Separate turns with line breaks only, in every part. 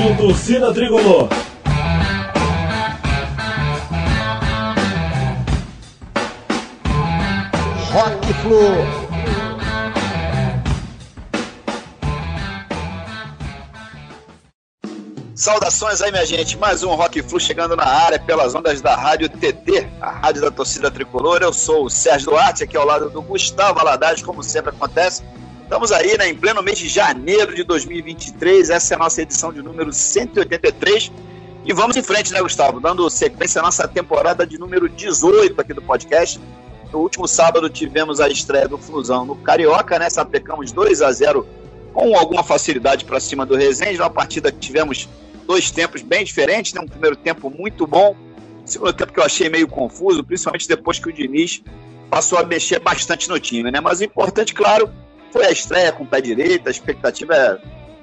Rádio Torcida Tricolor.
Rock Flu.
Saudações aí, minha gente. Mais um Rock Flu chegando na área pelas ondas da Rádio TT, a rádio da torcida tricolor. Eu sou o Sérgio Duarte, aqui ao lado do Gustavo Aladares, como sempre acontece. Estamos aí, né, em pleno mês de janeiro de 2023. Essa é a nossa edição de número 183. E vamos em frente, né, Gustavo? Dando sequência à nossa temporada de número 18 aqui do podcast. No último sábado tivemos a estreia do Flusão no Carioca, né? Sapecamos 2 a 0 com alguma facilidade para cima do Resende. Uma partida que tivemos dois tempos bem diferentes, né? Um primeiro tempo muito bom, segundo tempo que eu achei meio confuso, principalmente depois que o Diniz passou a mexer bastante no time, né? Mas o importante, claro, foi a estreia com o pé direito, a expectativa é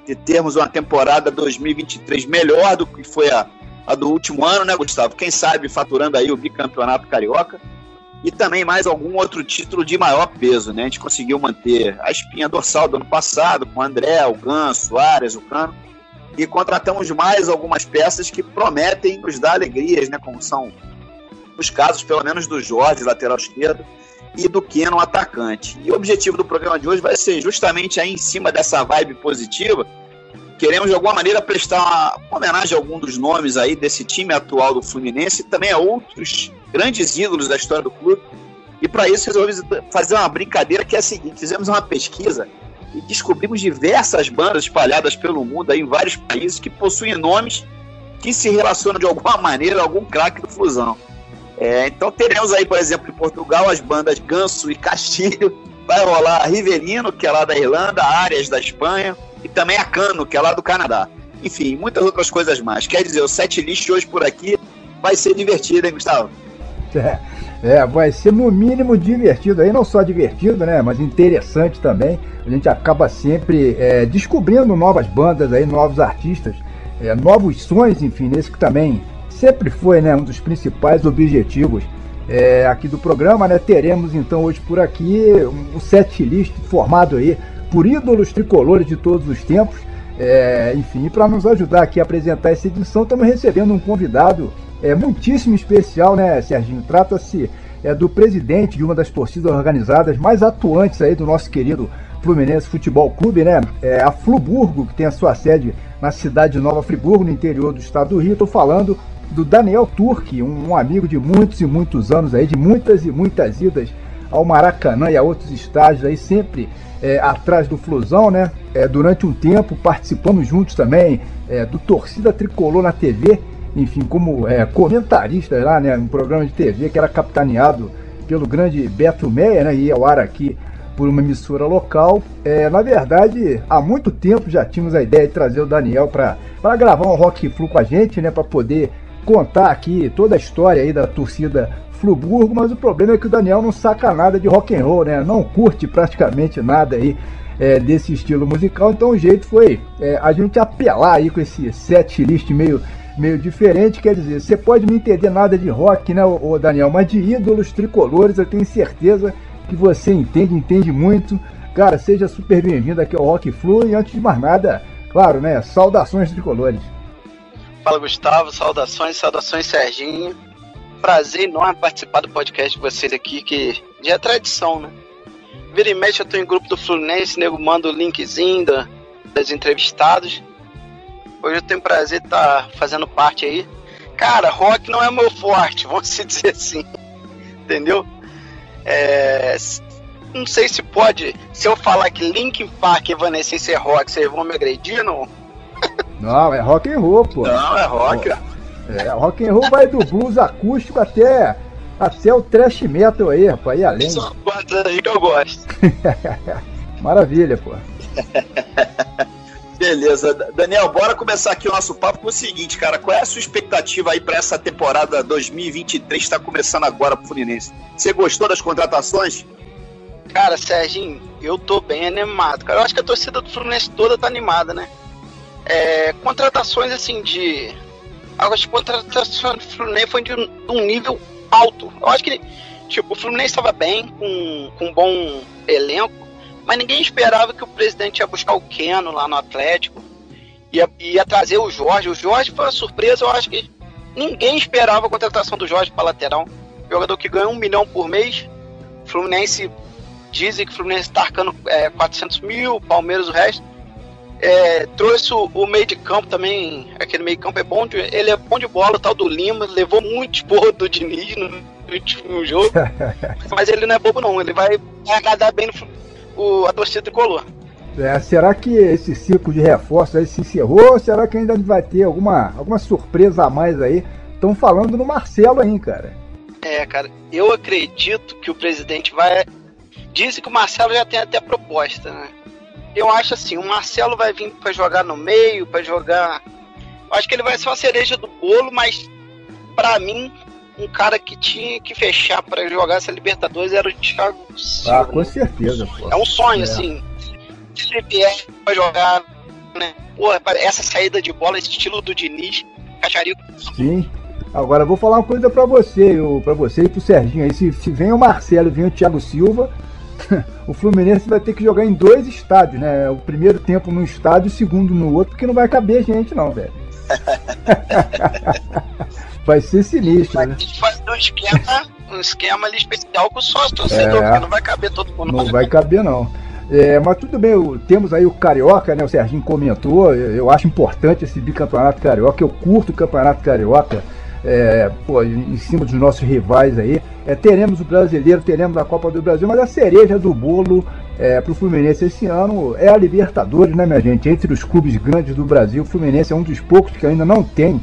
de termos uma temporada 2023 melhor do que foi a, a do último ano, né, Gustavo? Quem sabe faturando aí o bicampeonato carioca e também mais algum outro título de maior peso, né? A gente conseguiu manter a espinha dorsal do ano passado com o André, o Ganso, o Arias, o Cano e contratamos mais algumas peças que prometem nos dar alegrias, né? Como são os casos, pelo menos, do Jorge, lateral esquerdo, e do Keno, atacante. E o objetivo do programa de hoje vai ser justamente aí em cima dessa vibe positiva. Queremos, de alguma maneira, prestar uma homenagem a algum dos nomes aí desse time atual do Fluminense e também a outros grandes ídolos da história do clube. E para isso resolvi fazer uma brincadeira que é a seguinte: fizemos uma pesquisa e descobrimos diversas bandas espalhadas pelo mundo, aí, em vários países, que possuem nomes que se relacionam de alguma maneira a algum craque do Fusão. É, então teremos aí, por exemplo, em Portugal, as bandas Ganso e Castilho, vai rolar Rivelino, que é lá da Irlanda, Arias da Espanha, e também a Cano, que é lá do Canadá. Enfim, muitas outras coisas mais. Quer dizer, o set list hoje por aqui vai ser divertido, hein, Gustavo?
É, é, vai ser no mínimo divertido aí, não só divertido, né, mas interessante também. A gente acaba sempre é, descobrindo novas bandas aí, novos artistas, é, novos sons, enfim, nesse que também sempre foi, né, um dos principais objetivos é, aqui do programa, né. Teremos então hoje por aqui um set list formado aí por ídolos tricolores de todos os tempos. É, enfim, para nos ajudar aqui a apresentar essa edição, estamos recebendo um convidado é muitíssimo especial, né, Serginho? Trata-se é, do presidente de uma das torcidas organizadas mais atuantes aí do nosso querido Fluminense Futebol Clube, né? É a Fluburgo, que tem a sua sede na cidade de Nova Friburgo, no interior do estado do Rio. Estou falando do Daniel Turque, um, um, amigo de muitos e muitos anos aí, de muitas e muitas idas ao Maracanã e a outros estádios aí, sempre é, atrás do Flusão, né? É, durante um tempo participamos juntos também é, do Torcida Tricolor na TV enfim, como é, comentarista lá, né, um programa de TV que era capitaneado pelo grande Beto Meia, né, e ao ar aqui por uma emissora local. É, na verdade, há muito tempo já tínhamos a ideia de trazer o Daniel para gravar um Rock Flu com a gente, né, para poder contar aqui toda a história aí da torcida Fluburgo, mas o problema é que o Daniel não saca nada de rock and roll, né? Não curte praticamente nada aí é, desse estilo musical, então o jeito foi é, a gente apelar aí com esse set list meio meio diferente, quer dizer, você pode não entender nada de rock, né, ô Daniel, mas de ídolos tricolores eu tenho certeza que você entende, entende muito. Cara, seja super bem-vindo aqui ao Rock Flu e antes de mais nada, claro, né, saudações tricolores.
Fala Gustavo, saudações, saudações Serginho. Prazer enorme participar do podcast de vocês aqui, que já é tradição, né? Vira e mexe, eu tô em grupo do Fluminense, nego manda o linkzinho da, das entrevistados. Hoje eu tenho prazer de estar tá fazendo parte aí. Cara, rock não é meu forte, vamos dizer assim. Entendeu? É, não sei se pode. Se eu falar que Linkin Park e Evanescence é rock, vocês vão me agredir, não?
Não, é rock and roll, pô.
Não, é rock.
É, rock and roll vai do blues acústico até, até o thrash metal aí, rapaz, aí além.
São quantas aí que eu gosto.
Maravilha, pô.
Beleza. Daniel, bora começar aqui o nosso papo com o seguinte, cara. Qual é a sua expectativa aí para essa temporada 2023 que está começando agora pro Fluminense? Você gostou das contratações?
Cara, Serginho, eu tô bem animado. Cara, eu acho que a torcida do Fluminense toda tá animada, né? É, contratações assim de. Eu acho que a contratação do Fluminense foi de um, um nível alto. Eu acho que, tipo, o Fluminense estava bem, com, com um bom elenco mas ninguém esperava que o presidente ia buscar o Keno lá no Atlético. ia, ia trazer o Jorge. O Jorge foi uma surpresa, eu acho que ninguém esperava a contratação do Jorge para lateral. Jogador que ganha um milhão por mês. Fluminense dizem que o Fluminense está arcando é, 400 mil, Palmeiras o resto. É, trouxe o, o, meio de campo também, aquele meio de campo é bom, de, ele é bom de bola, o tal do Lima, levou muito esporro do Diniz no, último jogo, mas ele não é bobo não, ele vai agradar bem no, o, a torcida tricolor.
É, será que esse ciclo de reforços aí se encerrou ou será que ainda vai ter alguma, alguma surpresa a mais aí? Estão falando no Marcelo aí, cara.
É, cara, eu acredito que o presidente vai. Dizem que o Marcelo já tem até proposta, né? Eu acho assim, o Marcelo vai vir para jogar no meio, para jogar. Eu acho que ele vai ser uma cereja do bolo, mas para mim, um cara que tinha que fechar para jogar essa Libertadores era o Thiago
Silva. Ah, com certeza. Pô.
É um sonho, é. assim se ele vier pra jogar, né? Pô, essa saída de bola, esse estilo do Diniz, caixaria.
Sim. Agora vou falar uma coisa para você, para você e pro Serginho aí. Se, se vem o Marcelo e vem o Thiago Silva, o Fluminense vai ter que jogar em dois estádios, né? O primeiro tempo num estádio, o segundo no outro, porque não vai caber gente, não, velho. vai ser sinistro, né?
fazer um esquema, um esquema ali especial com o sócio torcedor, é, porque não vai caber todo mundo.
Não vai caber, não. É, mas tudo bem, temos aí o Carioca, né? O Serginho comentou. Eu acho importante esse bicampeonato carioca. Eu curto o campeonato carioca. É, pô, em cima dos nossos rivais aí. É, teremos o brasileiro, teremos a Copa do Brasil, mas a cereja do bolo é, para o Fluminense esse ano é a Libertadores, né, minha gente? Entre os clubes grandes do Brasil, o Fluminense é um dos poucos que ainda não tem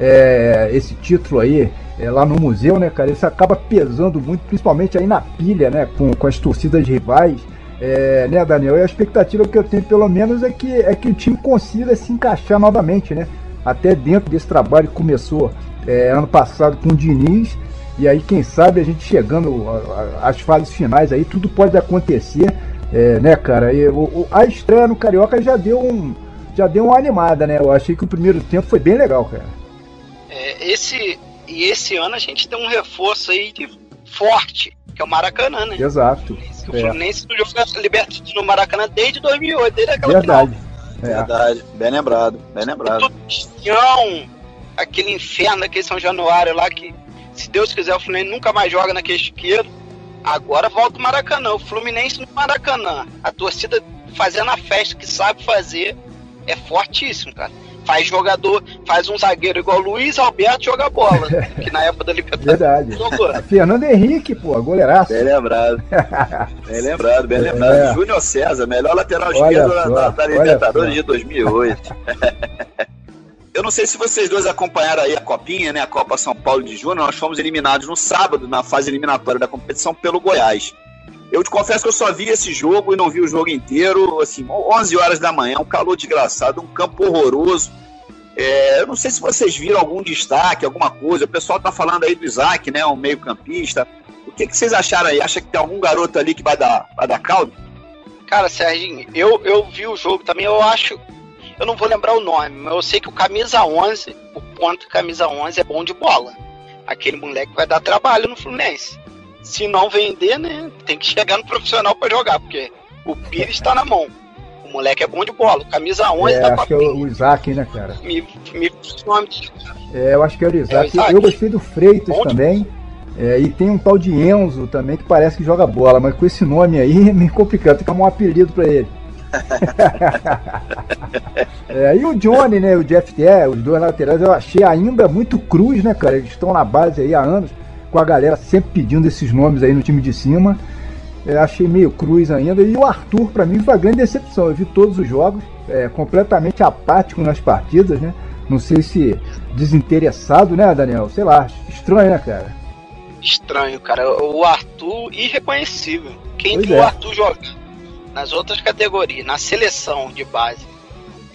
é, esse título aí é, lá no museu, né, cara? Isso acaba pesando muito, principalmente aí na pilha, né, com, com as torcidas rivais. É, né, Daniel? E a expectativa que eu tenho, pelo menos, é que, é que o time consiga se encaixar novamente, né? Até dentro desse trabalho que começou é, ano passado com o Diniz. E aí, quem sabe, a gente chegando às fases finais aí, tudo pode acontecer, é, né, cara? E, o, a estreia no Carioca já deu um. Já deu uma animada, né? Eu achei que o primeiro tempo foi bem legal, cara.
É, esse, e esse ano a gente tem um reforço aí de forte, que é o Maracanã, né?
Exato.
O é. Fluminense não joga Libertadores no Maracanã desde 2008, desde aquela
Verdade.
É. Verdade, bem lembrado, bem lembrado.
Tudo aquele inferno daquele São Januário lá que, se Deus quiser, o Fluminense nunca mais joga naquele chiqueiro. Agora volta o Maracanã, o Fluminense no Maracanã. A torcida fazendo a festa que sabe fazer é fortíssimo, cara faz jogador, faz um zagueiro igual Luiz Alberto joga bola. que na época da Libertadores
Verdade. jogou. Fernando Henrique, pô, goleiraço.
Bem lembrado. bem lembrado, bem lembrado. É. Júnior César, melhor lateral esquerdo da, da Libertadores de 2008. Eu não sei se vocês dois acompanharam aí a Copinha, né? A Copa São Paulo de Júnior. Nós fomos eliminados no sábado, na fase eliminatória da competição, pelo Goiás. Eu te confesso que eu só vi esse jogo e não vi o jogo inteiro. Assim, 11 horas da manhã, um calor desgraçado, um campo horroroso. É, eu não sei se vocês viram algum destaque, alguma coisa. O pessoal tá falando aí do Isaac, né? Um meio-campista. O que, que vocês acharam aí? Acha que tem algum garoto ali que vai dar, vai dar caldo?
Cara, Serginho, eu, eu vi o jogo também. Eu acho. Eu não vou lembrar o nome, mas eu sei que o camisa 11, o ponto camisa 11 é bom de bola. Aquele moleque vai dar trabalho no Fluminense se não vender, né, tem que chegar no profissional para jogar, porque o Pires está na mão. O moleque é bom de bola, camisa 11
é, acho que é o Isaac, né, cara?
Me, me nome
É, eu acho que é o Isaac. É o Isaac. Eu gostei do Freitas bom também. É, e tem um tal de Enzo também que parece que joga bola, mas com esse nome aí é meio complicado, tem que arrumar um apelido para ele. É, e o Johnny, né, o Jeff T, os dois laterais, eu achei ainda muito cruz, né, cara? Eles estão na base aí há anos com a galera sempre pedindo esses nomes aí no time de cima. É, achei meio cruz ainda. E o Arthur, para mim, foi uma grande decepção. Eu vi todos os jogos, é, completamente apático nas partidas, né? Não sei se desinteressado, né, Daniel? Sei lá, estranho, né, cara?
Estranho, cara. O Arthur, irreconhecível. Quem pois viu é. o Arthur jogar nas outras categorias, na seleção de base,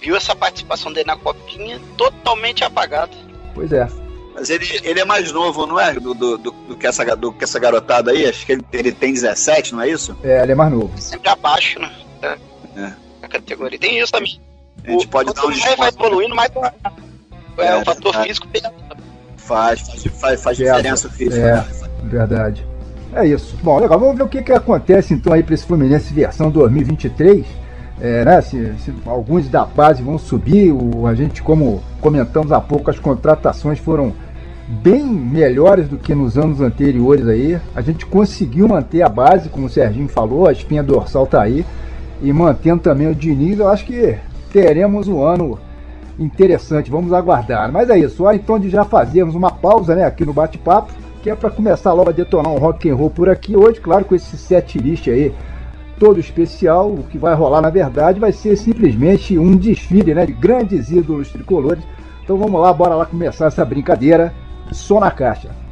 viu essa participação dele na Copinha totalmente apagada.
Pois é.
Mas ele, ele é mais novo, não é? Do, do, do, do, que, essa, do que essa garotada aí? Acho que ele, ele tem 17, não é isso?
É, ele é mais novo.
Sempre abaixo, né? Da, é. a categoria. Tem isso também.
A gente o, pode dar um
desconto. vai evoluindo, mais é, é, o fator é. físico
faz, faz, faz, faz diferença física.
É, né? verdade. É isso. Bom, legal. Vamos ver o que, que acontece então aí para esse Fluminense versão 2023. é, né, se, se, alguns da base vão subir, o, a gente, como comentamos há pouco, as contratações foram bem melhores do que nos anos anteriores aí. A gente conseguiu manter a base, como o Serginho falou, a espinha dorsal tá aí. E mantendo também o Diniz, eu acho que teremos um ano interessante, vamos aguardar. Mas é isso, hora então de já fazermos uma pausa né, aqui no bate-papo, que é para começar logo a detonar um rock and roll por aqui hoje, claro, com esse set list aí todo especial. O que vai rolar, na verdade, vai ser simplesmente um desfile né, de grandes ídolos tricolores. Então vamos lá, bora lá começar essa brincadeira. Som na caixa.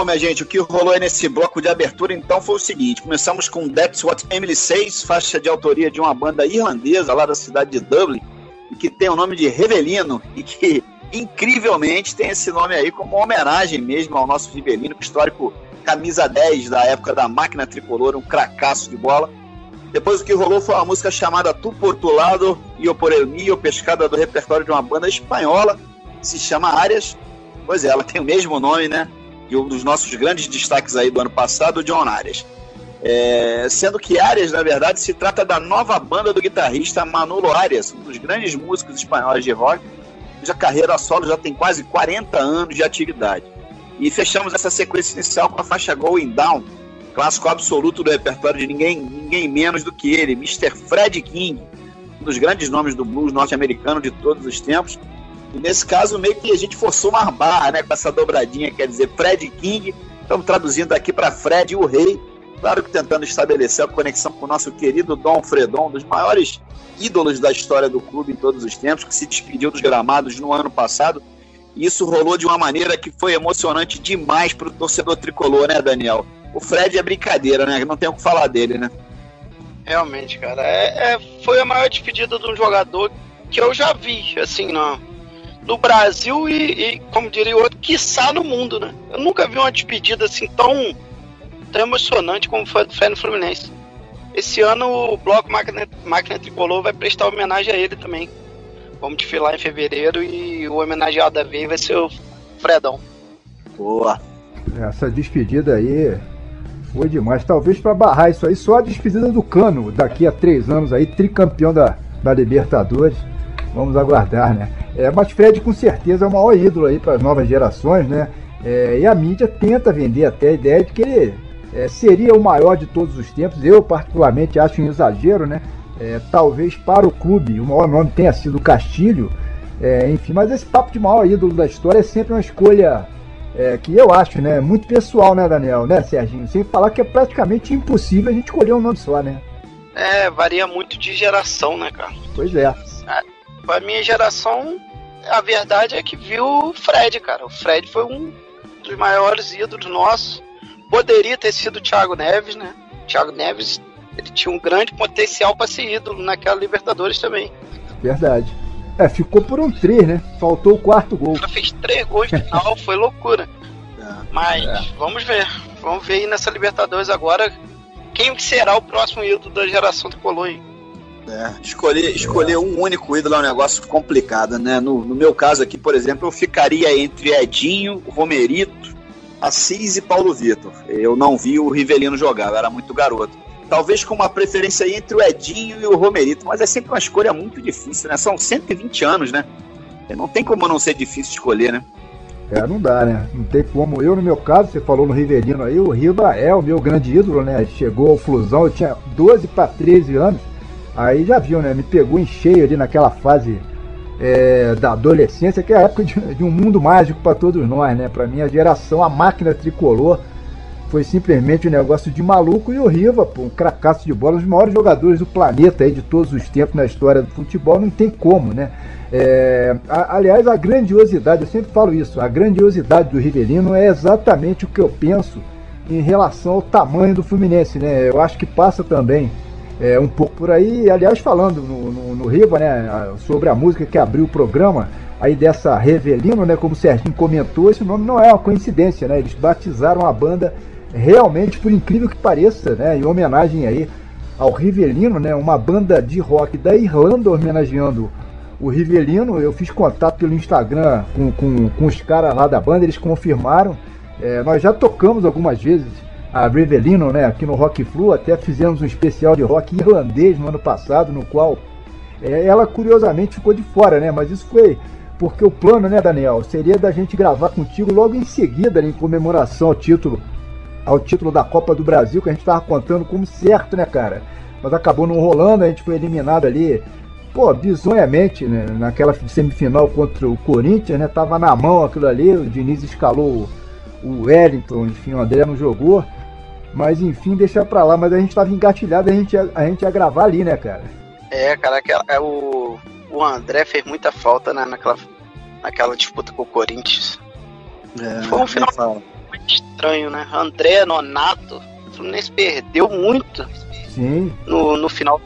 Bom, minha gente, o que rolou aí nesse bloco de abertura então foi o seguinte: começamos com That's What Emily Says, faixa de autoria de uma banda irlandesa lá da cidade de Dublin, que tem o nome de Revelino e que incrivelmente tem esse nome aí como homenagem mesmo ao nosso Rivelino, histórico camisa 10 da época da máquina tricolor, um cracaço de bola. Depois o que rolou foi uma música chamada Tu por tu lado e o por mio, pescada do repertório de uma banda espanhola, que se chama Arias. Pois é, ela tem o mesmo nome, né? E um dos nossos grandes destaques aí do ano passado, o John Arias. É, sendo que Arias, na verdade, se trata da nova banda do guitarrista Manolo Arias, um dos grandes músicos espanhóis de rock, cuja carreira solo já tem quase 40 anos de atividade. E fechamos essa sequência inicial com a faixa Going Down, clássico absoluto do repertório de ninguém, ninguém menos do que ele, Mr. Fred King, um dos grandes nomes do blues norte-americano de todos os tempos. E nesse caso, meio que a gente forçou uma barra, né, com essa dobradinha, quer dizer, Fred King, estamos traduzindo aqui para Fred o Rei, claro que tentando estabelecer a conexão com o nosso querido Dom Fredon, um dos maiores ídolos da história do clube em todos os tempos, que se despediu dos gramados no ano passado. E isso rolou de uma maneira que foi emocionante demais para o torcedor tricolor, né, Daniel? O Fred é brincadeira, né? Não tem o que falar dele, né?
Realmente, cara. É, é, foi a maior despedida de um jogador que eu já vi, assim, no, no Brasil e, e, como diria o outro, quiçá no mundo, né? Eu nunca vi uma despedida assim tão, tão emocionante como foi do Fred no Fluminense. Esse ano o Bloco Máquina, Máquina Tricolor vai prestar homenagem a ele também. Vamos desfilar em fevereiro e o homenageado da vez vai ser o Fredão.
Boa.
Essa despedida aí foi demais. Talvez para barrar isso aí, só a despedida do Cano daqui a três anos aí, tricampeão da, da Libertadores. Vamos aguardar, né? É, mas Fred com certeza é o maior ídolo aí para as novas gerações, né? É, e a mídia tenta vender até a ideia de que ele é, seria o maior de todos os tempos. Eu, particularmente, acho um exagero, né? É, talvez para o clube o maior nome tenha sido o Castilho, é, enfim, mas esse papo de maior ídolo da história é sempre uma escolha é, que eu acho, né, muito pessoal, né, Daniel, né, Serginho? Sem falar que é praticamente impossível a gente escolher um nome só, né?
É, varia muito de geração, né, cara?
Pois é.
A minha geração, a verdade é que viu o Fred, cara. O Fred foi um dos maiores ídolos nossos. Poderia ter sido o Thiago Neves, né? O Thiago Neves, ele tinha um grande potencial para ser ídolo naquela Libertadores também.
Verdade. É, ficou por um 3, né? Faltou o quarto gol.
Ela fez três gols no final, foi loucura. Mas é. vamos ver. Vamos ver aí nessa Libertadores agora quem será o próximo ídolo da geração tricolor aí.
É, escolher, escolher um único ídolo é um negócio complicado, né? No, no meu caso aqui, por exemplo, eu ficaria entre Edinho, Romerito, Assis e Paulo Vitor. Eu não vi o Rivelino jogar, eu era muito garoto. Talvez com uma preferência entre o Edinho e o Romerito, mas é sempre uma escolha muito difícil, né? São 120 anos, né? Não tem como não ser difícil escolher, né?
É, não dá, né? Não tem como. Eu, no meu caso, você falou no Rivelino aí, o Riva é o meu grande ídolo, né? Chegou ao Flusão, eu tinha 12 para 13 anos. Aí já viu, né? Me pegou em cheio ali naquela fase é, da adolescência, que é a época de, de um mundo mágico para todos nós, né? Para minha geração, a máquina tricolor foi simplesmente um negócio de maluco. E o Riva, pô, um cracaço de bola, um dos maiores jogadores do planeta aí de todos os tempos na história do futebol, não tem como, né? É, a, aliás, a grandiosidade, eu sempre falo isso, a grandiosidade do Rivelino é exatamente o que eu penso em relação ao tamanho do Fluminense, né? Eu acho que passa também é, um pouco por aí. Aliás, falando no, no, no Riva, né, sobre a música que abriu o programa, aí dessa Revelino, né, como o Serginho comentou, esse nome não é uma coincidência, né? Eles batizaram a banda realmente, por incrível que pareça, né, em homenagem aí ao Rivelino, né, uma banda de rock da Irlanda homenageando o Rivelino. Eu fiz contato pelo Instagram com, com, com os caras lá da banda, eles confirmaram. É, nós já tocamos algumas vezes a Rivelino, né, aqui no Rock Flu, até fizemos um especial de rock irlandês no ano passado, no qual é, ela curiosamente ficou de fora, né, mas isso foi porque o plano, né, Daniel, seria da gente gravar contigo logo em seguida, né, em comemoração ao título ao título da Copa do Brasil, que a gente estava contando como certo, né, cara? Mas acabou não rolando, a gente foi eliminado ali, pô, bizonhamente, né? Naquela semifinal contra o Corinthians, né? Tava na mão aquilo ali, o Diniz escalou o Wellington, enfim, o André não jogou. Mas enfim, deixa pra lá. Mas a gente tava engatilhado, a gente ia, a gente ia gravar ali, né, cara?
É, cara, aquela, é, o, o André fez muita falta né, naquela, naquela disputa com o Corinthians. É, Foi um final estranho, né? André Nonato, o Fluminense perdeu muito
Sim.
no, no final.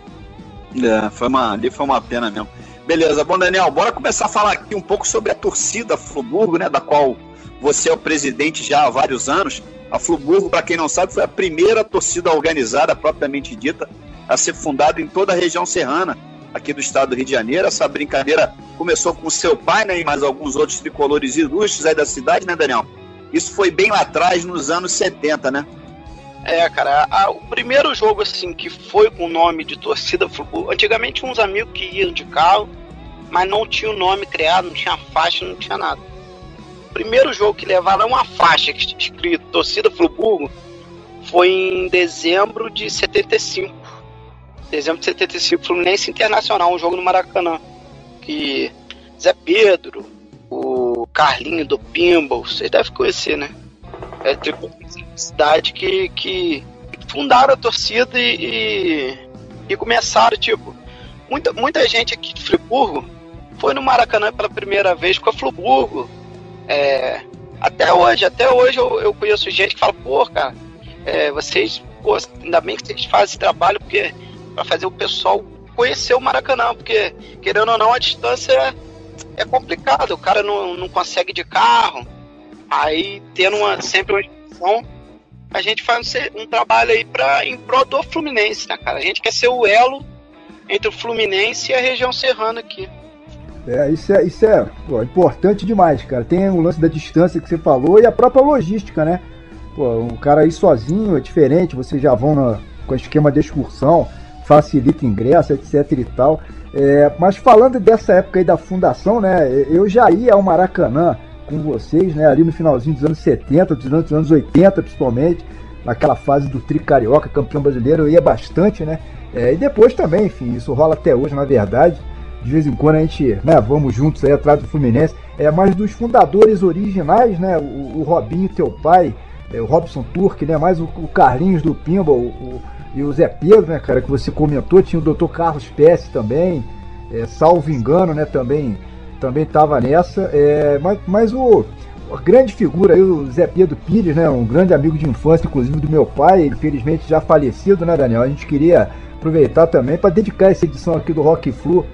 É, foi uma, ali foi uma pena mesmo. Beleza, bom Daniel, bora começar a falar aqui um pouco sobre a torcida Friburgo, né, da qual você é o presidente já há vários anos. A Friburgo, para quem não sabe, foi a primeira torcida organizada propriamente dita a ser fundada em toda a região serrana aqui do estado do Rio de Janeiro. Essa brincadeira começou com seu pai, né, e mais alguns outros tricolores ilustres aí da cidade, né, Daniel? Isso foi bem lá atrás, nos anos 70, né?
É, cara, a- o primeiro jogo assim que foi com o nome de torcida Friburgo, antigamente uns amigos que iam de carro, mas não tinha o nome criado, não tinha faixa, não tinha nada. O primeiro jogo que levaram uma faixa que- escrito torcida Friburgo foi em dezembro de 75. Dezembro de 75, Fluminense Internacional, um jogo no Maracanã. Que Zé Pedro, o Carlinho do Pinball, vocês devem conhecer, né? É tipo cidade que, que fundaram a torcida e, e, e começaram, tipo, muita, muita gente aqui de Friburgo foi no Maracanã pela primeira vez com a Friburgo. É, até hoje, até hoje eu, eu conheço gente que fala, pô, cara, é, vocês, pô, ainda bem que vocês fazem esse trabalho, porque para fazer o pessoal conhecer o Maracanã, porque querendo ou não, a distância é, é complicado, o cara não, não consegue de carro, aí tendo uma, sempre uma discussão, a gente faz um, um trabalho aí pra, em prol do Fluminense, né, cara? A gente quer ser o elo entre o Fluminense e a região serrana aqui.
É, isso é, isso é pô, importante demais, cara. Tem o lance da distância que você falou e a própria logística, né? Pô, o cara ir sozinho é diferente, vocês já vão na- com esquema de excursão, facilita ingresso, etc e tal. É, mas falando dessa época aí da fundação, né? Eu já ia ao Maracanã com vocês, né? Ali no finalzinho dos anos 70, dos anos, dos anos 80 principalmente, naquela fase do Tri Carioca, campeão brasileiro, eu ia bastante, né? É, e depois também, enfim, isso rola até hoje, na verdade. De vez em quando a gente, né, vamos juntos aí atrás do Fluminense. É, mas dos fundadores originais, né, o, o Robinho, teu pai, é, o Robson Turque, né, mais o, o Carlinhos do Pinball o, o- e o Zé Pedro, né, cara, que você comentou, tinha o Dr. Carlos Pesce também, é, salvo engano, né, também também tava nessa. É, mas, mas o a grande figura aí, o Zé Pedro Pires, né, um grande amigo de infância, inclusive do meu pai, infelizmente já falecido, né, Daniel? A gente queria aproveitar também para dedicar essa edição aqui do Rock Flu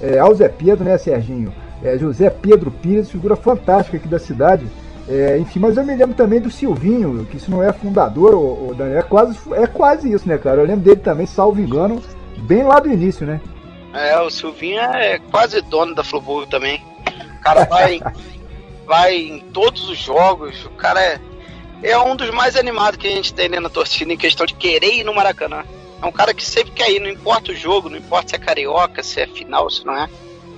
é, ao Zé Pedro, né, Serginho? É, José Pedro Pires, figura fantástica aqui da cidade. É, enfim, mas eu me lembro também do Silvinho, que isso não é fundador, o, Daniel, é quase, é quase isso, né, cara? Eu lembro dele também, salvo engano, bem lá do início, né?
É, o Silvinho é quase dono da Friburgo também. O cara vai, vai em todos os jogos, o cara é, é um dos mais animados que a gente tem né, na torcida em questão de querer ir no Maracanã. É um cara que sempre quer ir, não importa o jogo, não importa se é carioca, se é final, se não é.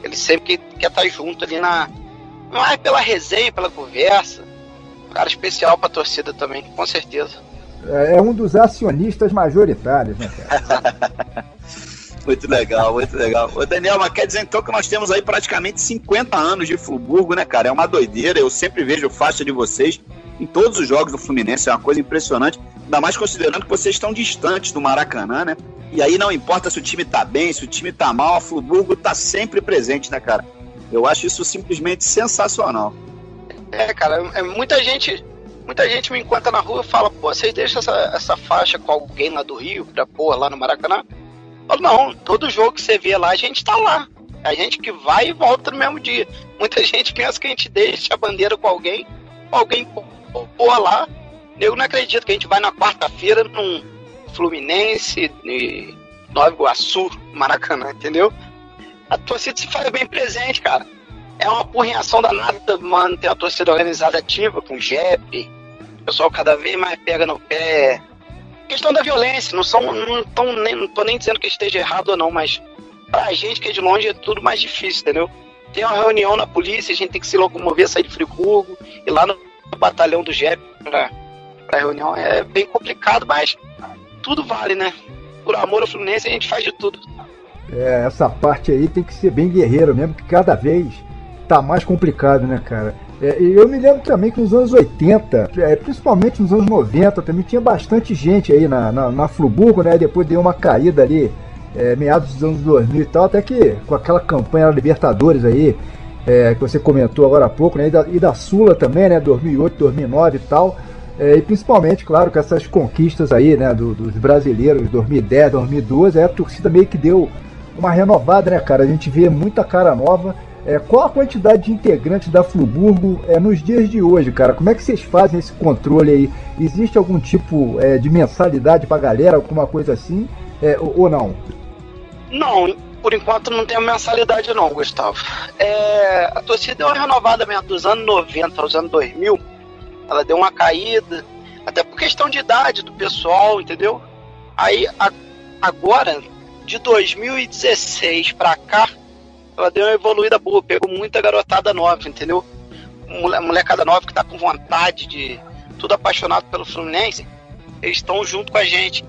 Ele sempre quer, quer estar junto ali na. Não é pela resenha, pela conversa. Um cara especial pra torcida também, com certeza.
É, é um dos acionistas majoritários, né, cara?
Muito legal, muito legal. Ô Daniel, mas quer dizer então que nós temos aí praticamente 50 anos de Friburgo, né, cara? É uma doideira. Eu sempre vejo faixa de vocês em todos os jogos do Fluminense. É uma coisa impressionante. Ainda mais considerando que vocês estão distantes do Maracanã, né? E aí não importa se o time tá bem, se o time tá mal, a Friburgo tá sempre presente, né, cara? Eu acho isso simplesmente sensacional.
É, cara, é, muita gente. Muita gente me encontra na rua e fala, pô, vocês deixam essa, essa faixa com alguém lá do Rio pra pôr lá no Maracanã? Eu falo, não, todo jogo que você vê lá, a gente tá lá. É a gente que vai e volta no mesmo dia. Muita gente pensa que a gente deixa a bandeira com alguém, alguém pô lá. Eu não acredito que a gente vai na quarta-feira num Fluminense e Nova Iguaçu, Maracanã, entendeu? A torcida se faz bem presente, cara é uma porrinhação danada manter a torcida organizada ativa, com JEP, o pessoal cada vez mais pega no pé. Questão da violência, não, são, não, tão nem, não tô nem dizendo que esteja errado ou não, mas pra gente que é de longe é tudo mais difícil, entendeu? Tem uma reunião na polícia, a gente tem que se locomover, sair de Friburgo, ir lá no batalhão do JEP pra, pra reunião. É bem complicado, mas tudo vale, né? Por amor ao Fluminense a gente faz de tudo.
É, essa parte aí tem que ser bem guerreiro mesmo, que cada vez tá mais complicado, né, cara? É, eu me lembro também que nos anos 80, é, principalmente nos anos 90, também tinha bastante gente aí na, na, na né? Depois deu uma caída ali, é, meados dos anos 2000 e tal, até que com aquela campanha da Libertadores aí, é, que você comentou agora há pouco, né? E da, e da Sula também, né? 2008, 2009 e tal. É, e principalmente, claro, com essas conquistas aí, né, do, dos brasileiros, 2010, 2012, aí a torcida meio que deu uma renovada, né, cara? A gente vê muita cara nova. É, qual a quantidade de integrantes da Fluburgo é, nos dias de hoje, cara? Como é que vocês fazem esse controle aí? Existe algum tipo é, de mensalidade pra galera, alguma coisa assim? É, ou, ou, não?
Não, por enquanto não tem mensalidade não, Gustavo. É, a torcida deu uma renovada mesmo dos anos 90 aos anos 2000. Ela deu uma caída, até por questão de idade do pessoal, entendeu? Aí, a, agora, de 2016 pra cá, ela deu uma evoluída boa, pegou muita garotada nova, entendeu? Molecada nova que tá com vontade de. Tudo apaixonado pelo Fluminense, eles estão junto com a gente.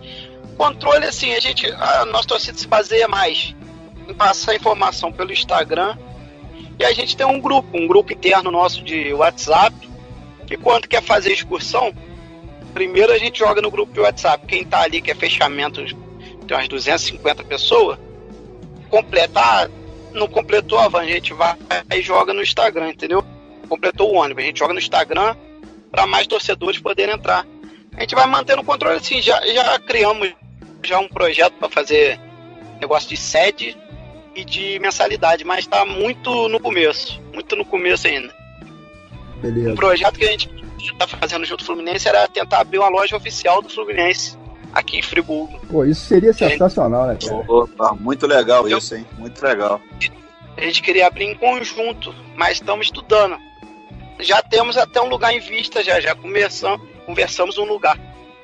Controle, assim, a gente. A nossa torcida se baseia mais passar informação pelo Instagram. E a gente tem um grupo, um grupo interno nosso de WhatsApp, que quando quer fazer excursão, primeiro a gente joga no grupo de WhatsApp. Quem tá ali, que é fechamento, tem umas 250 pessoas, completar não completou a van, a gente vai e joga no Instagram, entendeu? Completou o ônibus, a gente joga no Instagram para mais torcedores poderem entrar. A gente vai mantendo o controle assim, já, já criamos já um projeto para fazer negócio de sede e de mensalidade, mas está muito no começo, muito no começo ainda. Beleza. Um projeto que a gente está fazendo junto com o Fluminense era tentar abrir uma loja oficial do Fluminense aqui em Friburgo.
Pô, isso seria sensacional, né, cara?
Opa, muito legal Eu, isso, hein? Muito legal.
A gente queria abrir em conjunto, mas estamos estudando. Já temos até um lugar em vista, já, já conversamos, conversamos um lugar.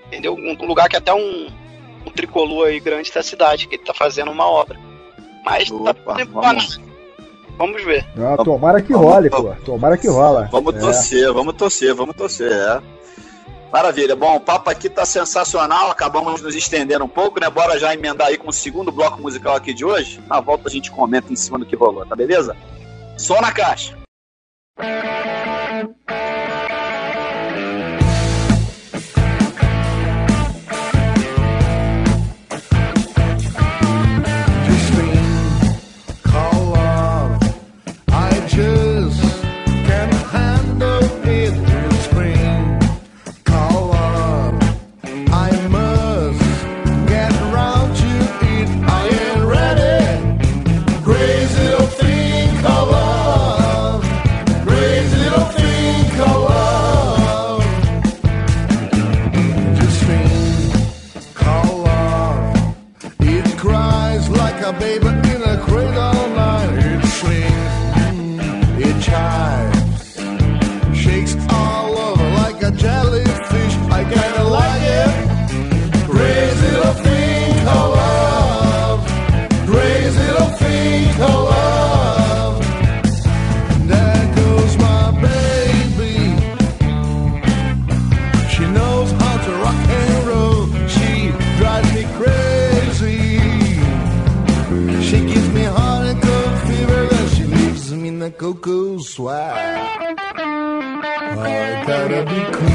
Entendeu? Um, lugar que até um, um tricolor aí grande da cidade, que está fazendo uma obra. Mas
Opa, tá vamos.
vamos ver.
Ah, tomara que role, pô. Tomara que rola.
Vamos é. torcer, vamos torcer, vamos torcer, é. Maravilha. Bom, o papo aqui tá sensacional. Acabamos nos estendendo um pouco, né? Bora já emendar aí com o segundo bloco musical aqui de hoje. Na volta a gente comenta em cima do que rolou, tá beleza? Só na caixa.
Until I'm ready. Crazy little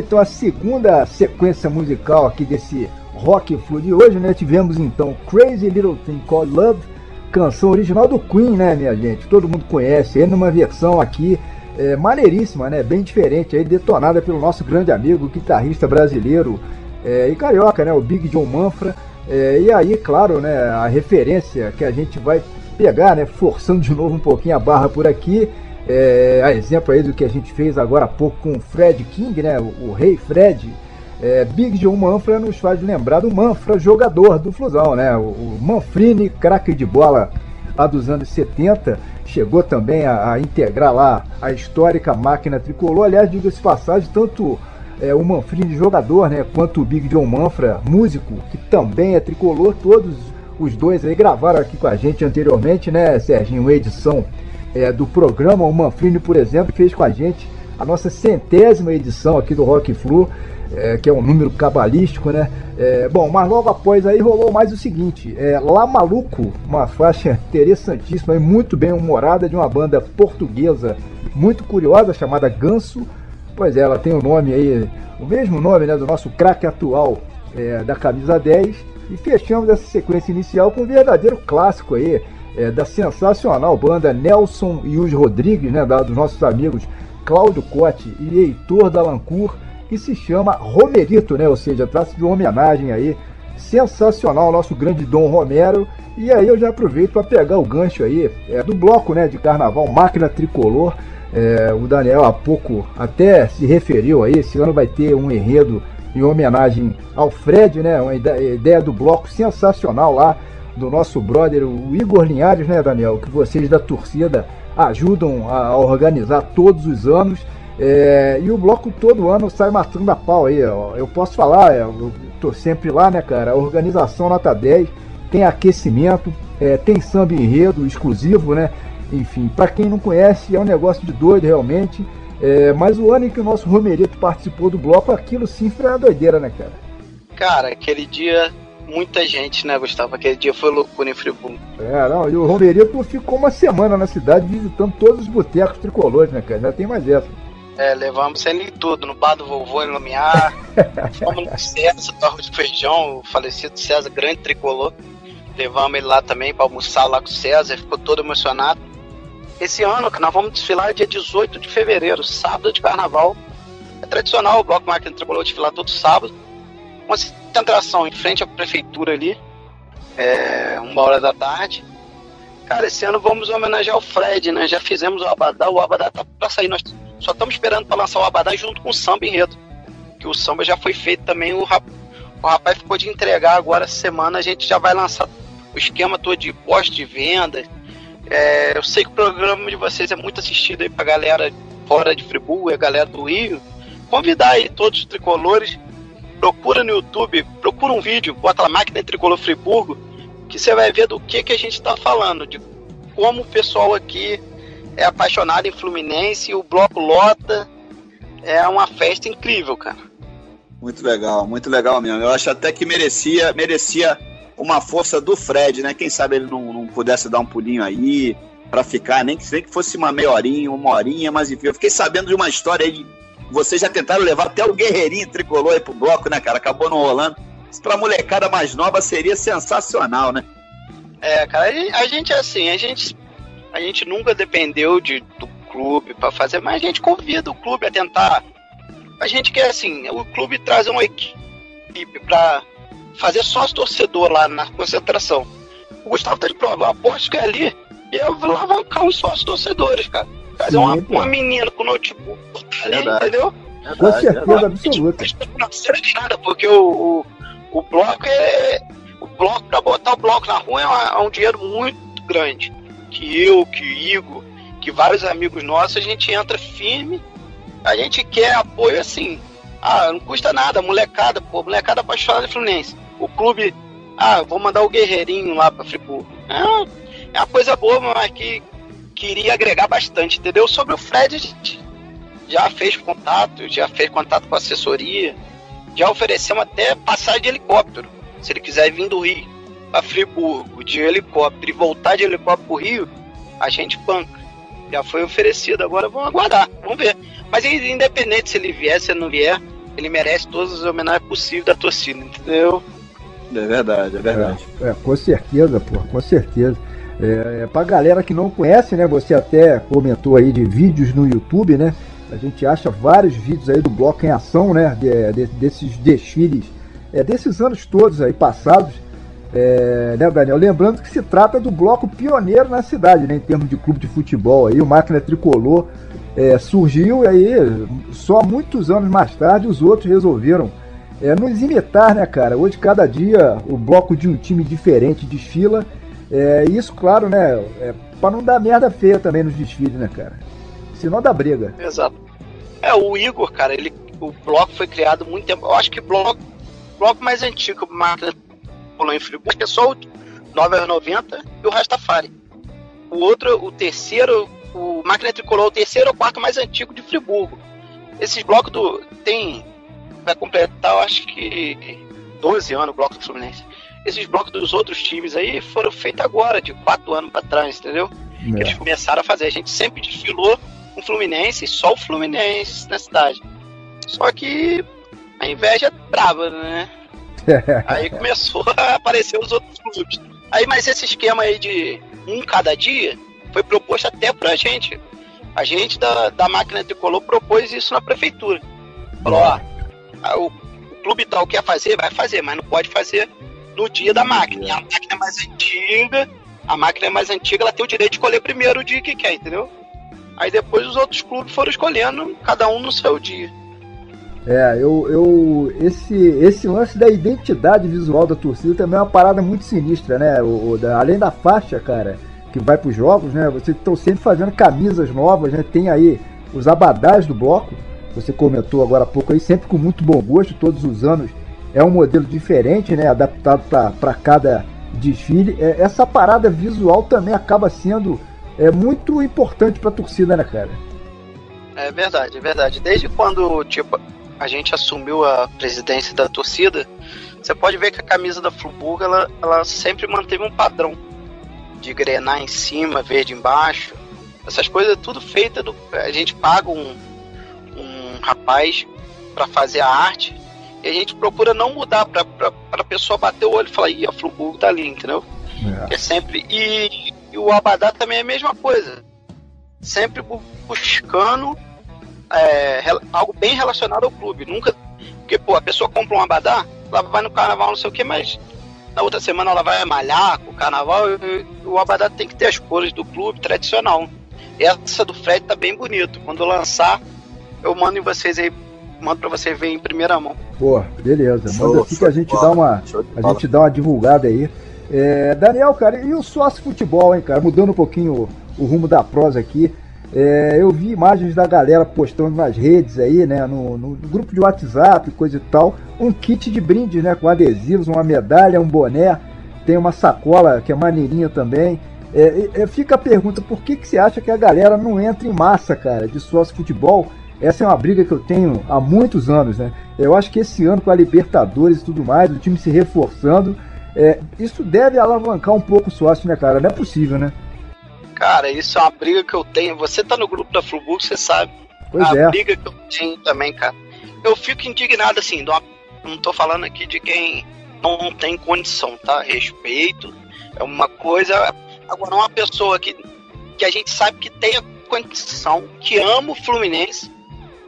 então a segunda sequência musical aqui desse Rock Flu de hoje, né? Tivemos então Crazy Little Thing Called Love, canção original do Queen, né, minha gente? Todo mundo conhece, aí numa versão aqui é, maneiríssima, né? Bem diferente, aí detonada pelo nosso grande amigo, guitarrista brasileiro é, e carioca, né? O Big John Manfra. É, e aí, claro, né? A referência que a gente vai pegar, né? Forçando de novo um pouquinho a barra por aqui. É, a exemplo aí do que a gente fez agora há pouco com o Fred King, né? O, o Rei Fred. É, Big John Manfra nos faz lembrar do Manfra, jogador do Flusão, né? O, o Manfrini, craque de bola lá dos anos 70, chegou também a, a integrar lá a histórica máquina tricolor. Aliás, diga-se passagem, tanto é, o Manfrini, jogador, né? Quanto o Big John Manfra, músico, que também é tricolor, todos os dois aí gravaram aqui com a gente anteriormente, né, Serginho? Edição é, do programa. O Manfrini, por exemplo, fez com a gente a nossa centésima edição aqui do Rock Flu, é, que é um número cabalístico, né? É, bom, mas logo após aí rolou mais o seguinte: é, Lá Maluco, uma faixa interessantíssima e muito bem humorada de uma banda portuguesa muito curiosa chamada Ganso. Pois é, ela tem o nome aí, o mesmo nome né, do nosso craque atual é, da camisa 10. E fechamos essa sequência inicial com um verdadeiro clássico aí, é, da sensacional banda Nelson e os Rodrigues, né, da, dos nossos amigos Cláudio Cote e Heitor Dalancourt, que se chama Romerito, né, ou seja, trata-se de homenagem aí sensacional ao nosso grande Dom Romero. E aí eu já aproveito para pegar o gancho aí é, do bloco né, de carnaval Máquina Tricolor. É, o Daniel há pouco até se referiu aí, esse ano vai ter um enredo em homenagem ao Fred, né? Uma ide- ideia do bloco sensacional lá do nosso brother, o Igor Linhares, né, Daniel? Que vocês da torcida ajudam a organizar todos os anos. É, e o bloco todo ano sai matando a pau aí, ó. Eu posso falar, é, eu tô sempre lá, né, cara? A organização nota 10, tem aquecimento, é, tem samba enredo exclusivo, né? Enfim, para quem não conhece, é um negócio de doido realmente. É, mas o ano em que o nosso Romerito participou do bloco, aquilo sim foi uma doideira, né, cara?
Cara, aquele dia, muita gente, né, Gustavo? Aquele dia foi loucura em Friburgo.
É, não, e o Romerito ficou uma semana na cidade visitando todos os botecos tricolores, né, cara? Já tem mais essa.
É, levamos ele em tudo, no bar do vovô em Lumiar, fomos no César, arroz de feijão, o falecido César, grande tricolor. Levamos ele lá também para almoçar lá com o César, ficou todo emocionado. Esse ano que nós vamos desfilar dia 18 de fevereiro, sábado de carnaval. É tradicional o Bloco Máquina Tricolor desfilar todo sábado. Concentração em frente à prefeitura ali, é, uma hora da tarde. Cara, esse ano vamos homenagear o Fred, né? Já fizemos o Abadá, o Abadá tá pra sair. Nós só estamos esperando para lançar o Abadá junto com o samba enredo. Que o samba já foi feito também, o, rap... o rapaz ficou de entregar agora semana, a gente já vai lançar o esquema todo de poste de venda. É, eu sei que o programa de vocês é muito assistido aí pra galera fora de Friburgo, a galera do Rio. Convidar aí todos os tricolores. Procura no YouTube, procura um vídeo, bota lá Máquina Tricolor Friburgo, que você vai ver do que, que a gente está falando, de como o pessoal aqui é apaixonado em Fluminense, o bloco lota, é uma festa incrível, cara.
Muito legal, muito legal mesmo. Eu acho até que merecia, merecia uma força do Fred, né? Quem sabe ele não, não pudesse dar um pulinho aí pra ficar, nem que, nem que fosse uma meia horinha, uma horinha, mas enfim, eu fiquei sabendo de uma história aí de vocês já tentaram levar até o Guerreirinho tricolor aí pro bloco, né, cara? Acabou não rolando. Isso pra molecada mais nova seria sensacional, né?
É, cara, a gente, é assim, a gente, a gente nunca dependeu de, do clube para fazer, mas a gente convida o clube a tentar. A gente quer assim, o clube trazer uma equipe para fazer sócio torcedor lá na concentração. O Gustavo tá de prova, aposto que é ali ia alavancar os sócios torcedores, cara. Fazer
Sim,
uma, uma menina com notebook ali,
Verdade.
entendeu?
Com certeza absoluta.
Não serve de nada, porque o, o, o bloco é. O bloco, pra botar o bloco na rua é, uma- é um dinheiro muito grande. Que eu, que o Igor, que vários amigos nossos, a gente entra firme. A gente quer apoio assim. Ah, não custa nada, molecada, pô, molecada apaixonada de Fluminense. O clube, ah, vou mandar o Guerreirinho lá pra Friburgo. É, é uma coisa boa, mas que queria agregar bastante, entendeu? Sobre o Fred, a gente já fez contato, já fez contato com a assessoria, já oferecemos até passagem de helicóptero. Se ele quiser vir do Rio para Friburgo de helicóptero e voltar de helicóptero pro Rio, a gente banca. Já foi oferecido, agora vamos aguardar, vamos ver. Mas independente se ele vier, se ele não vier, ele merece todas as homenagens possíveis da torcida, entendeu?
É verdade, é verdade.
É, com certeza, pô, com certeza. É, é, pra galera que não conhece, né? Você até comentou aí de vídeos no YouTube, né? A gente acha vários vídeos aí do Bloco em Ação, né? de- de- desses desfiles, é, desses anos todos aí passados. É, né, Daniel? Lembrando que se trata do bloco pioneiro na cidade, né? Em termos de clube de futebol aí, o Máquina Tricolor é, surgiu e aí, só muitos anos mais tarde, os outros resolveram é, nos imitar, né, cara? Hoje, cada dia, o bloco de um time diferente desfila. É, isso, claro, né? É, pra não dar merda feia também nos desfiles, né, cara? Senão dá briga.
Exato. É, o Igor, cara, ele, o bloco foi criado muito tempo. Eu acho que o bloco, bloco mais antigo Máquina rolou em Friburgo, é só o 9 anos 90 e o Rastafari. O outro, o terceiro, o Máquina Tricolor, o terceiro ou quarto mais antigo de Friburgo. Esses blocos do. Tem. Vai completar, eu acho que 12 anos o bloco do Fluminense. Esses blocos dos outros times aí foram feitos agora, de 4 anos pra trás, entendeu? que eles
É.
começaram a fazer. A gente sempre desfilou com o Fluminense, só o Fluminense na cidade. Só que a inveja é brava, né? Aí começou a aparecer os outros clubes. Aí, mas esse esquema aí de um cada dia foi proposto até pra gente. A gente da, da máquina tricolor propôs isso na prefeitura. Falou, ó, a- o, o clube tal quer fazer, vai fazer, mas não pode fazer no dia da máquina. E a máquina é mais antiga, a máquina é mais antiga, ela tem o direito de escolher primeiro o dia que quer, entendeu? Aí depois os outros clubes foram escolhendo, cada um no seu dia.
É, eu, eu esse, esse lance da identidade visual da torcida também é uma parada muito sinistra, né? O, o da- além da faixa, cara, que vai pros jogos, né? Vocês estão sempre fazendo camisas novas, né? Tem aí os abadás do bloco, você comentou agora há pouco aí, sempre com muito bom gosto, todos os anos é um modelo diferente, né? Adaptado para cada desfile. É, essa parada visual também acaba sendo é, muito importante pra torcida, né, cara?
É verdade, é verdade. Desde quando, tipo, a gente assumiu a presidência da torcida, você pode ver que a camisa da Friburgo, ela, ela sempre manteve um padrão de grenar em cima, verde embaixo. Essas coisas tudo feita do. A gente paga um, um rapaz para fazer a arte e a gente procura não mudar pra, pra, pra pessoa bater o olho e falar, ih, a Friburgo tá ali, entendeu? É sempre. E, e o Abadá também é a mesma coisa. Sempre bu- buscando é, algo bem relacionado ao clube. Nunca. Porque, pô, a pessoa compra um Abadá, ela vai no carnaval, não sei o que, mas na outra semana ela vai malhar com o carnaval. O Abadá tem que ter as cores do clube tradicional. Essa do Fred tá bem bonito. Quando eu lançar, eu mando em vocês aí. Mando pra vocês verem em primeira mão.
Pô, beleza.
Show,
Manda aqui que a gente dá uma. A gente dá uma divulgada aí. É, Daniel, cara, e o sócio futebol, hein, cara? Mudando um pouquinho o, o rumo da prosa aqui. É, eu vi imagens da galera postando nas redes aí, né? No, no grupo de WhatsApp, coisa e tal. Um kit de brinde, né? Com adesivos, uma medalha, um boné. Tem uma sacola que é maneirinha também. É, é, fica a pergunta, por que, que você acha que a galera não entra em massa, cara, de sócio futebol? Essa é uma briga que eu tenho há muitos anos, né? Eu acho que esse ano com a Libertadores e tudo mais, o time se reforçando, é, isso deve alavancar um pouco o sócio, né, cara? Não é possível, né?
Cara, isso é uma briga que eu tenho. Você tá no grupo da Friburgo, você sabe.
Pois
a
é.
briga que eu tenho também, cara. Eu fico indignado assim, uma- não tô falando aqui de quem não tem condição, tá? Respeito é uma coisa. Agora, uma pessoa que, que a gente sabe que tem a condição, que ama o Fluminense,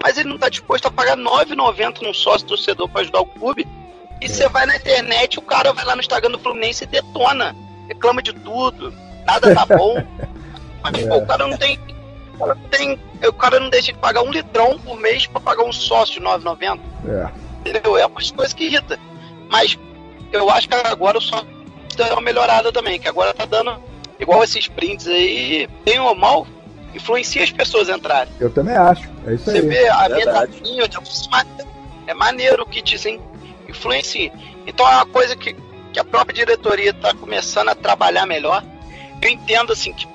mas ele não tá disposto a pagar R$ 9,90 num sócio torcedor pra ajudar o clube. E você vai na internet, o cara vai lá no Instagram do Fluminense e detona. Reclama de tudo. Nada tá bom. Mas, pô, o cara não tem. O cara não, tem, o cara não deixa de pagar um litrão por mês pra pagar um sócio de 9,90.
É.
Entendeu? É umas coisas que irrita. Mas eu acho que agora o sócio deu uma melhorada também, que agora tá dando. Igual esses prints aí, bem ou mal, influencia as pessoas a entrarem.
Eu também acho. É isso
Você
aí.
vê a
verdade.
metadinha, é maneiro que sim, influencia. Então é uma coisa que, que a própria diretoria está começando a trabalhar melhor. Eu entendo assim que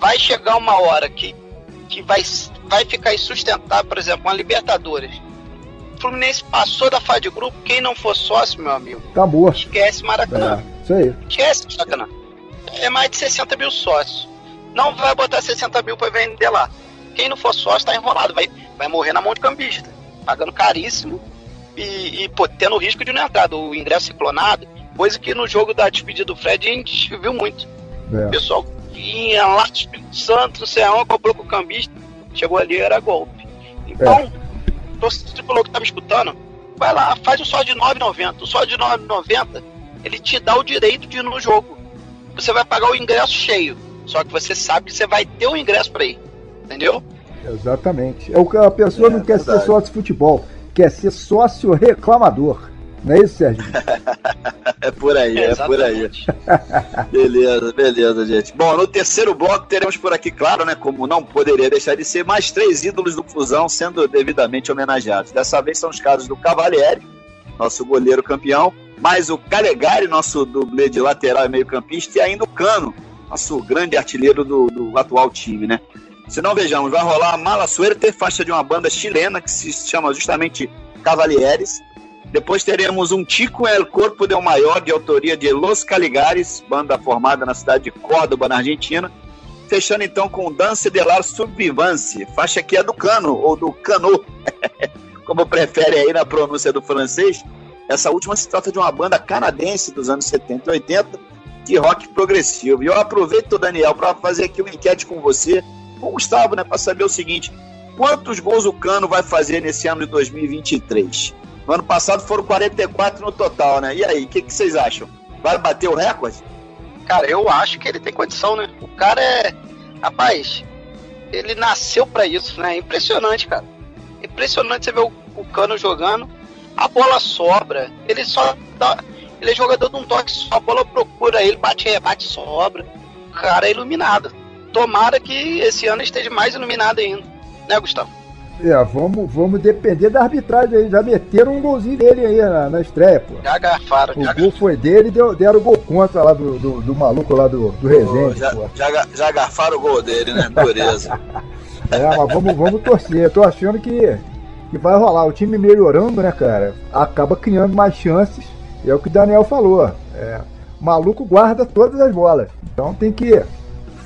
vai chegar uma hora que, que vai, vai ficar insustentável, por exemplo, uma Libertadores. O Fluminense passou da fase de grupo, quem não for sócio, meu amigo,
Acabou.
esquece Maracanã.
É, isso aí.
Esquece Maracanã. É mais de 60 mil sócios. Não vai botar 60 mil para vender lá. Quem não for sócio tá enrolado, vai, vai morrer na mão de cambista, pagando caríssimo e, e pô, tendo o risco de não entrar, do ingresso ciclonado, coisa que no jogo da despedida do Fred a gente viu muito. O
É.
pessoal vinha lá do Espírito Santo, não sei aonde, comprou com o cambista, chegou ali era golpe. Então, você falou que tá me escutando, vai lá, faz o só de 9,90. O só de 9,90 ele te dá o direito de ir no jogo. Você vai pagar o ingresso cheio, só que você sabe que você vai ter o ingresso para ir. Entendeu?
Exatamente. É o que a pessoa
É,
não quer ser
verdade.
sócio de futebol, quer ser sócio reclamador. Não é isso, Sérgio?
É por aí, é por aí. Beleza, beleza, gente. Bom, no terceiro bloco teremos por aqui, claro, né? Como não poderia deixar de ser, mais três ídolos do Fusão sendo devidamente homenageados. Dessa vez são os casos do Cavalieri, nosso goleiro campeão, mais o Calegari, nosso dublê de lateral e meio-campista, e ainda o Cano, nosso grande artilheiro do, do atual time, né? Se não vejamos, vai rolar Mala Suerte, faixa de uma banda chilena que se chama justamente Cavalieres. Depois teremos um Tico El Corpo del Maior, de autoria de Los Caligares, banda formada na cidade de Córdoba, na Argentina. Fechando então com Dance de la Subvivance, faixa que é do Cano, ou do Cano, como prefere aí na pronúncia do francês. Essa última se trata de uma banda canadense dos anos 70 e 80, de rock progressivo. E eu aproveito, Daniel, para fazer aqui uma enquete com você, com o Gustavo, né, para saber o seguinte: quantos gols o Cano vai fazer nesse ano de 2023? No ano passado foram 44 no total, né? E aí, o que, que vocês acham? Vai bater o recorde?
Cara, eu acho que ele tem condição, né? O cara é. Rapaz, ele nasceu pra isso, né? Impressionante, cara. Impressionante você ver o, o Cano jogando. A bola sobra. Ele só dá. Ele é jogador de um toque só. A bola procura ele, bate, rebate, sobra. O cara é iluminado. Tomara que esse ano esteja mais iluminado ainda. Né, Gustavo?
É, vamos, vamos depender da arbitragem aí. Já meteram um golzinho dele aí na, na estreia, pô.
Já garfaram,
O
já
gol foi dele e deu, deram o gol contra lá do, do, do maluco lá do, do Resende,
já,
pô.
já, já garfaram o gol dele, né? Dureza.
É, mas vamos, vamos torcer. Eu tô achando que, que vai rolar. O time melhorando, né, cara? Acaba criando mais chances. E é o que o Daniel falou. É, o maluco guarda todas as bolas. Então tem que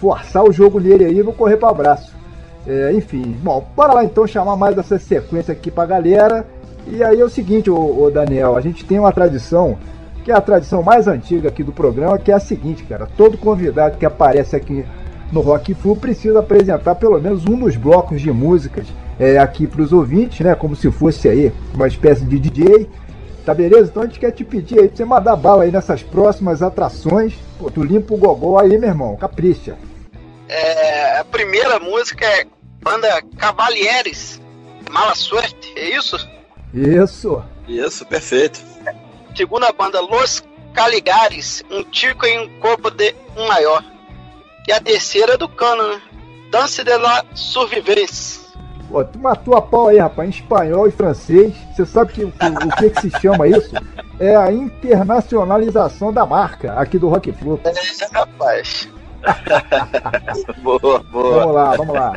forçar o jogo nele aí e vou correr para o abraço. É, enfim, bom, bora lá então chamar mais essa sequência aqui pra galera. E aí é o seguinte, ô, ô Daniel, a gente tem uma tradição, que é a tradição mais antiga aqui do programa, que é a seguinte, cara. Todo convidado que aparece aqui no Rock Flu precisa apresentar pelo menos um dos blocos de músicas é, aqui para os ouvintes, né? Como se fosse aí uma espécie de DJ. Tá beleza? Então a gente quer te pedir aí pra você mandar bala aí nessas próximas atrações. Pô, tu limpa o gogó aí, meu irmão. Capricha.
É, a primeira música é banda Cavalieres, Mala Suerte, é isso?
Isso.
Isso, perfeito.
Segunda banda Los Caligares, um tico em um corpo de um maior. E a terceira é do Cano, né? Dance de la Survivance.
Pô, tu matou a pau aí, rapaz, em espanhol e francês. Você sabe que, o, o que, que se chama isso? É a internacionalização da marca aqui do Rock Flu.
É, rapaz.
Boa, boa.
Vamos lá, vamos lá.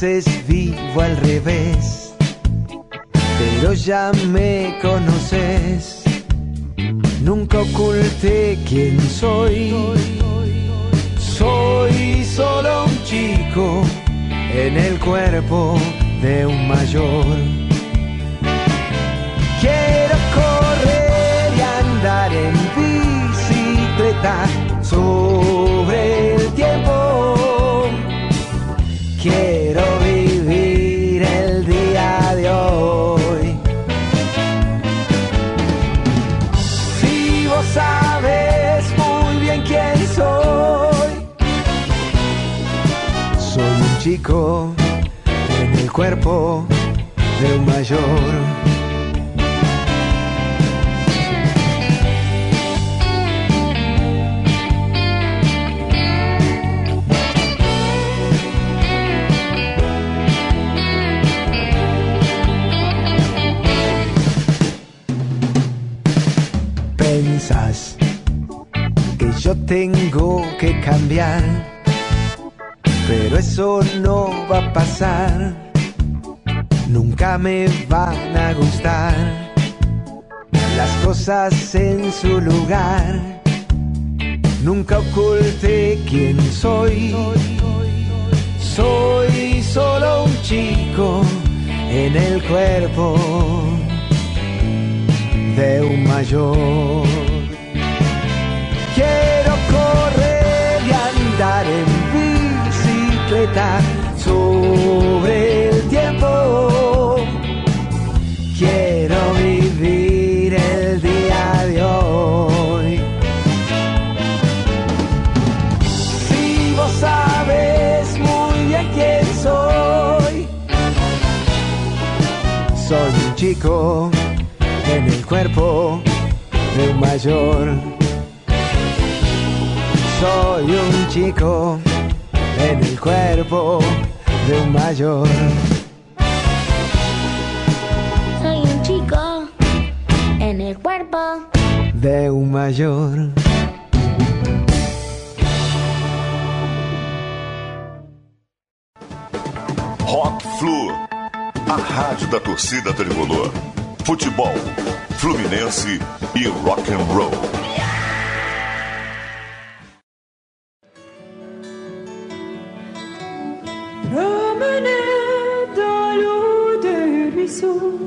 A
mayor. Pensas que yo tengo que cambiar, pero eso no va a pasar. Me van a gustar las cosas en su lugar. Nunca oculté quién soy. Soy solo un chico en el cuerpo de un mayor. Quiero correr y andar en bicicleta sobre el tiempo. Quiero vivir el día de hoy. Si vos sabes muy bien quién soy, soy un chico en el cuerpo de un mayor. Soy un chico en el cuerpo de un mayor.
En el cuerpo.
De un mayor.
Rock Flu, a rádio da torcida tricolor. Futebol, Fluminense e rock and roll.
Promenade dans l'eau de ruisseau,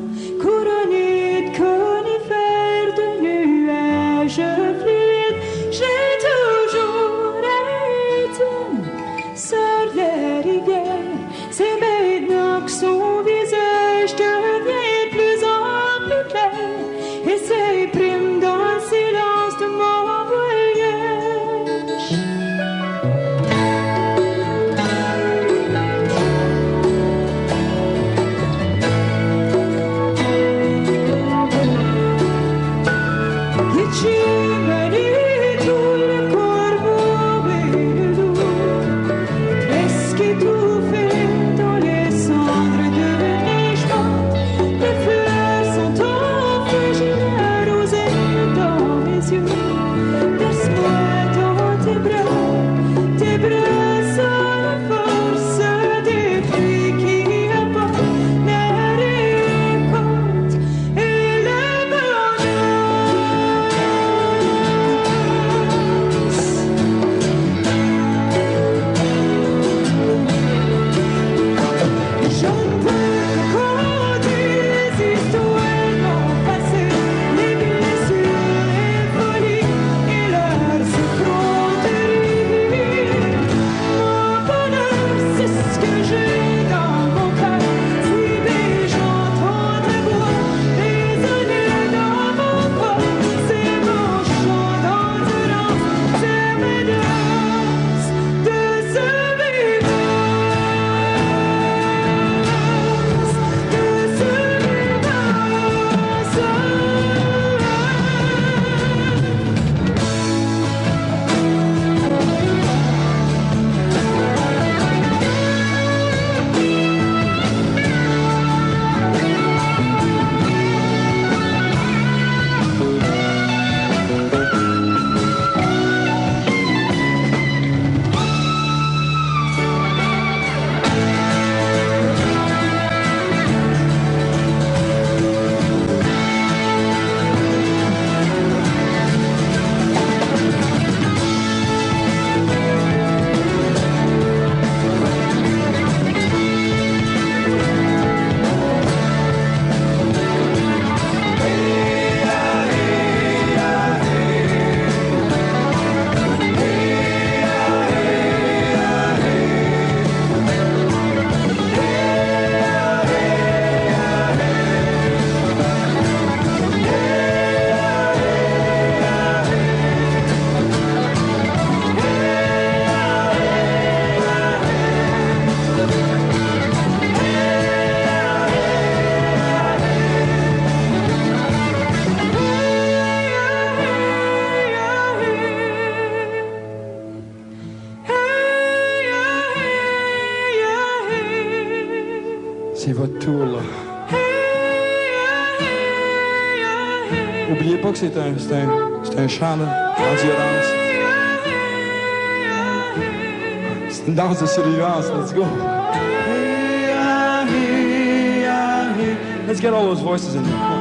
pęszamy, azjorans. Stand out the city rounds, let's go. Let's get all those voices in there.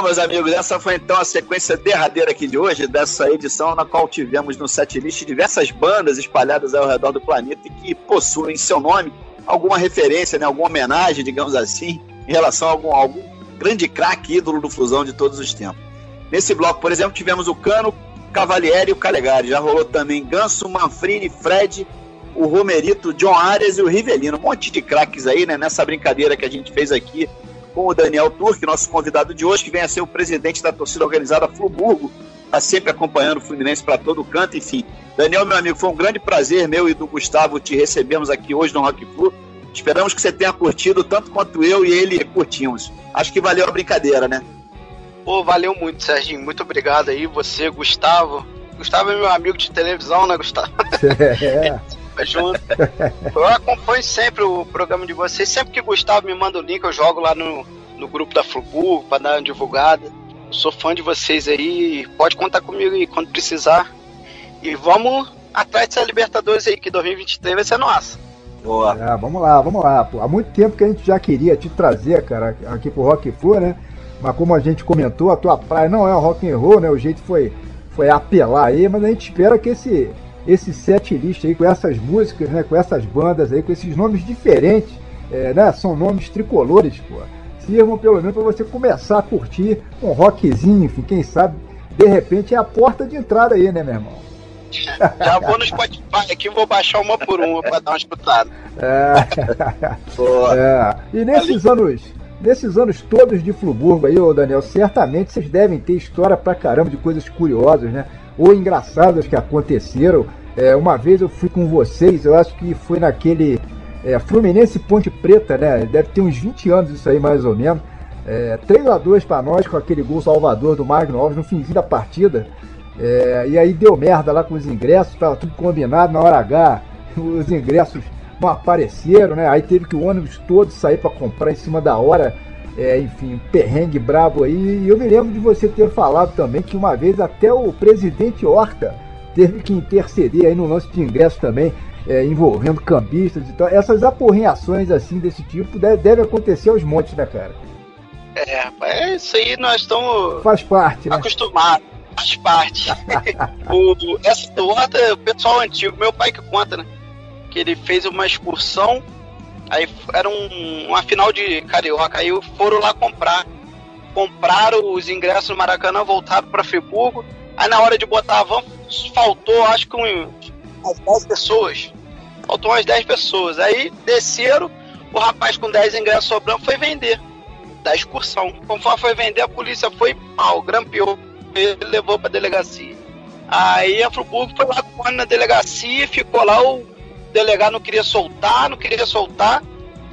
Bom, meus amigos, essa foi então a sequência derradeira aqui de hoje, dessa edição na qual tivemos no setlist diversas bandas espalhadas ao redor do planeta e que possuem em seu nome alguma referência, né, alguma homenagem, digamos assim, em relação a algum, algum grande craque ídolo do fusão de todos os tempos. Nesse bloco, por exemplo, tivemos o Cano, Cavalieri e o Calegari. Já rolou também Ganso, Manfrini, Fred, o Romerito, John Arias e o Rivelino. Um monte de craques aí, né? Nessa brincadeira que a gente fez aqui com o Daniel Turque, nosso convidado de hoje, que vem a ser o presidente da torcida organizada Fluburgo, está sempre acompanhando o Fluminense para todo canto, enfim. Daniel, meu amigo, foi um grande prazer meu e do Gustavo te recebermos aqui hoje no Rock Flu. Esperamos que você tenha curtido tanto quanto eu e ele curtimos. Acho que valeu a brincadeira, né?
Pô, valeu muito, Serginho. Muito obrigado aí, você, Gustavo. Gustavo é meu amigo de televisão, né, Gustavo?
É.
Junto. Eu acompanho sempre o programa de vocês. Sempre que o Gustavo me manda o link, eu jogo lá no, no grupo da Fluburgo pra dar uma divulgada. Eu sou fã de vocês aí. Pode contar comigo aí quando precisar. E vamos atrás dessa Libertadores aí, que 2023 vai ser nossa.
Boa.
É, vamos lá, vamos lá. Pô, há muito tempo que a gente já queria te trazer, cara, aqui pro Rock Flu, né? Mas como a gente comentou, a tua praia não é o rock and roll, né? O jeito foi, foi apelar aí, mas a gente espera que esse, esse set list aí, com essas músicas, né? Com essas bandas aí, com esses nomes diferentes, é, né? São nomes tricolores, pô. Sirvam pelo menos para você começar a curtir um rockzinho, enfim, quem sabe, de repente é a porta de entrada aí, né, meu irmão?
Já vou no Spotify aqui, vou baixar uma por uma pra dar uma escutada.
É. É. E nesses anos, nesses anos todos de Fluburgo aí, ô Daniel, certamente vocês devem ter história pra caramba de coisas curiosas, né? Ou engraçadas que aconteceram. É, uma vez eu fui com vocês, eu acho que foi naquele é, Fluminense Ponte Preta, né? Deve ter uns 20 anos isso aí mais ou menos. É, 3 a 2 para nós com aquele gol salvador do Magno Alves no finzinho da partida. É, e aí deu merda lá com os ingressos, tava tudo combinado na hora H, os ingressos não apareceram, né? Aí teve que o ônibus todo sair para comprar em cima da hora. É, enfim, um perrengue brabo aí. E eu me lembro de você ter falado também que uma vez até o presidente Horta teve que interceder aí no lance de ingresso também, é, envolvendo cambistas e tal. Essas aporreações assim desse tipo deve, deve acontecer aos montes, né, cara?
É, é isso aí nós estamos
Faz parte, né?
acostumados. Faz parte. o, essa horta, o pessoal antigo, meu pai que conta, né? Que ele fez uma excursão, aí era um, uma final de carioca, aí foram lá comprar. Compraram os ingressos no Maracanã, voltaram para Friburgo. Aí na hora de botar a van, faltou acho que um, umas 10 pessoas. Faltou umas 10 pessoas. Aí desceram, o rapaz com 10 ingressos sobrando foi vender da excursão. Conforme foi vender, a polícia foi mal, grampeou, ele levou pra delegacia. Aí a Friburgo foi lá com na delegacia, ficou lá, o delegado não queria soltar, não queria soltar.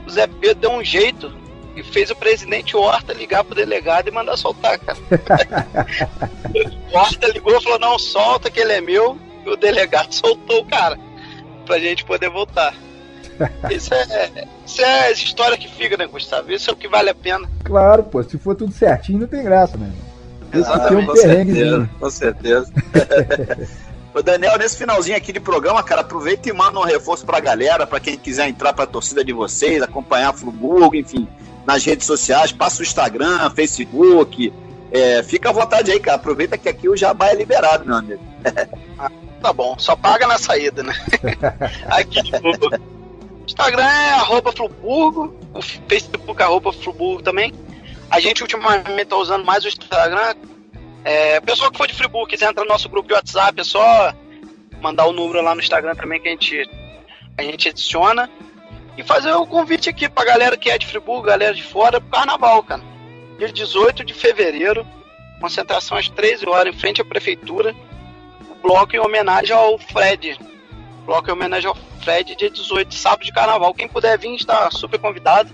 O Zé Pedro deu um jeito e fez o presidente Horta ligar pro delegado e mandar soltar, cara. o Horta ligou e falou, não, solta que ele é meu. E o delegado soltou o cara pra gente poder voltar. Isso é, isso é história que fica, né, Gustavo? Isso é o que vale a pena.
Claro, pô, se for tudo certinho, não tem graça, né? É
Exatamente,
um
com certeza,
perrenguezinho.
com certeza. Ô Daniel, nesse finalzinho aqui de programa, cara, aproveita e manda um reforço pra galera, pra quem quiser entrar pra torcida de vocês, acompanhar a Friburgo, enfim, nas redes sociais, passa o Instagram, Facebook, é, fica à vontade aí, cara, aproveita que aqui o jabá é liberado, meu amigo.
Tá bom, só paga na saída, né? Aqui, tipo, Instagram é arroba Friburgo, o Facebook é arroba Friburgo também. A gente ultimamente tá usando mais o Instagram. É, pessoal que for de Friburgo, quiser entrar no nosso grupo de WhatsApp, é só mandar o número lá no Instagram também que a gente, a gente adiciona. E fazer o convite aqui pra galera que é de Friburgo, galera de fora, pro carnaval, cara. Dia 18 de fevereiro, concentração às 13 horas em frente à prefeitura. O bloco em homenagem ao Fred. Bloco em homenagem ao Fred, dia 18, sábado de carnaval. Quem puder vir está super convidado.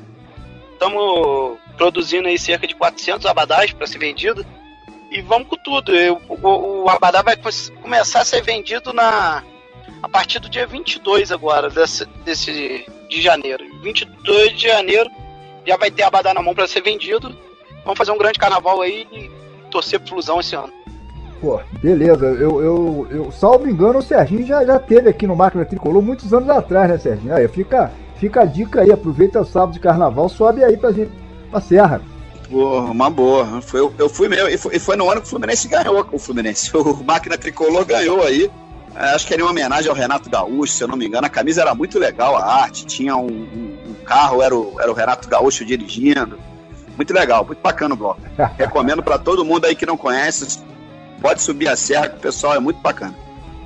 Estamos produzindo aí cerca de 400 abadás para ser vendido. E vamos com tudo. Eu- o, o abadá vai co- começar a ser vendido na a partir do dia 22 agora, desse, desse de janeiro. 22 de janeiro já vai ter abadá na mão para ser vendido. Vamos fazer um grande carnaval aí e torcer pro Flusão esse ano.
Pô, beleza. Eu, eu, eu, salvo engano, o Serginho já, já teve aqui no Máquina Tricolor muitos anos atrás, né, Serginho? Aí, fica, fica a dica aí, aproveita o sábado de carnaval, sobe aí pra gente, pra Serra.
Pô, uma boa. Foi, eu fui mesmo. E foi, e foi no ano que o Fluminense ganhou. O Fluminense. O Máquina Tricolor ganhou aí. É, Acho que era em homenagem ao Renato Gaúcho, se eu não me engano. A camisa era muito legal, a arte. Tinha um, um- um carro, era o, era o Renato Gaúcho dirigindo. Muito legal, muito bacana o bloco. Recomendo pra todo mundo aí que não conhece. Pode subir a serra, que o pessoal é muito bacana.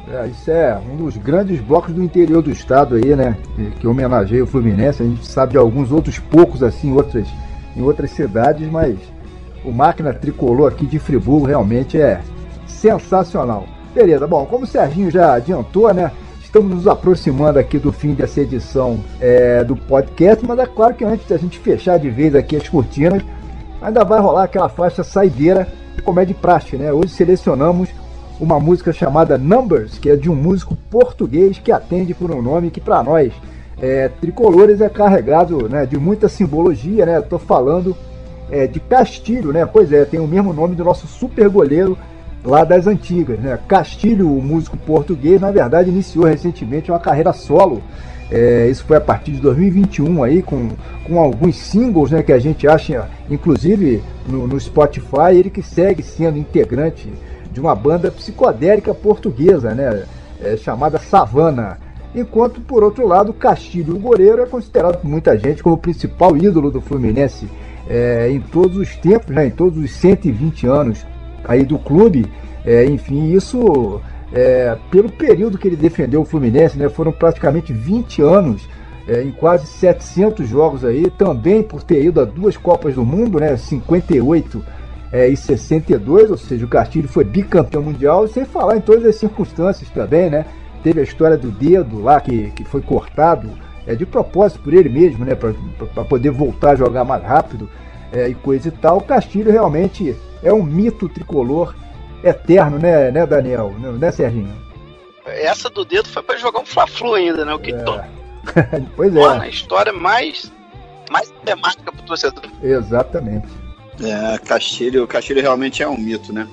É, isso é um dos grandes blocos do interior do estado aí, né? Que, homenageia o Fluminense. A gente sabe de alguns outros poucos assim, em outras, em outras cidades, mas o Máquina Tricolor aqui de Friburgo realmente é sensacional. Beleza, bom, como o Serginho já adiantou, né? Estamos nos aproximando aqui do fim dessa edição é, do podcast, mas é claro que antes da gente fechar de vez aqui as cortinas, ainda vai rolar aquela faixa saideira, como é de praxe, né? Hoje selecionamos uma música chamada Numbers, que é de um músico português que atende por um nome que para nós é, tricolores é carregado né, de muita simbologia, né? Tô falando é, de Castilho, né? Pois é, tem o mesmo nome do nosso super goleiro lá das antigas, né? Castilho, o músico português, na verdade iniciou recentemente uma carreira solo. É, isso foi a partir de 2021 aí, com, com alguns singles né, que a gente acha, inclusive no, no Spotify, ele que segue sendo integrante de uma banda psicodélica portuguesa, né, é, chamada Savana. Enquanto, por outro lado, Castilho o Goleiro é considerado por muita gente como o principal ídolo do Fluminense é, em todos os tempos, né, em todos os 120 anos aí do clube. É, enfim, isso é, pelo período que ele defendeu o Fluminense, né, foram praticamente 20 anos é, em quase 700 jogos aí, também por ter ido a duas Copas do Mundo, né, 58 é, e 62, ou seja, o Castilho foi bicampeão mundial, sem falar em todas as circunstâncias também, né? Teve a história do dedo lá que, que foi cortado é, de propósito por ele mesmo, né? Para poder voltar a jogar mais rápido é, e coisa e tal. O Castilho realmente é um mito tricolor eterno, né, né Daniel? Né, Serginho?
Essa do dedo foi pra jogar um Fla-Flu ainda, né? O que
pois
torna a
é,
história mais, mais temática pro torcedor.
exatamente.
É, Castilho, Castilho realmente é um mito, né?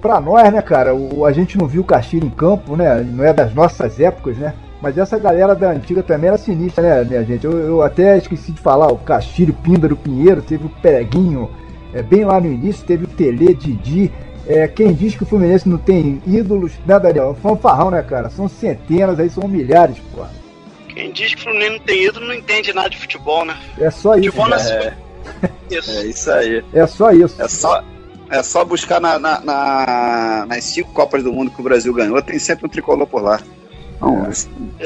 Pra nós, né, cara, o, a gente não viu o Castilho em campo, né? Não é das nossas épocas, né? Mas essa galera da antiga também era sinistra, né, minha gente? Eu, eu até esqueci de falar, o Castilho, Píndaro, Pinheiro, teve o Peguinho, é, bem lá no início, teve o Tele, Didi,
É, quem diz que o Fluminense não tem ídolos, né, Daniel? Fanfarrão, né, cara? São centenas, aí são milhares, pô.
Quem diz que o Fluminense não tem ídolo não entende nada de futebol, né?
É só isso.
Futebol é isso.
É isso aí.
É só isso.
É só, é só buscar na, na- na- nas cinco Copas do Mundo que o Brasil ganhou, tem sempre um tricolor por lá. Não,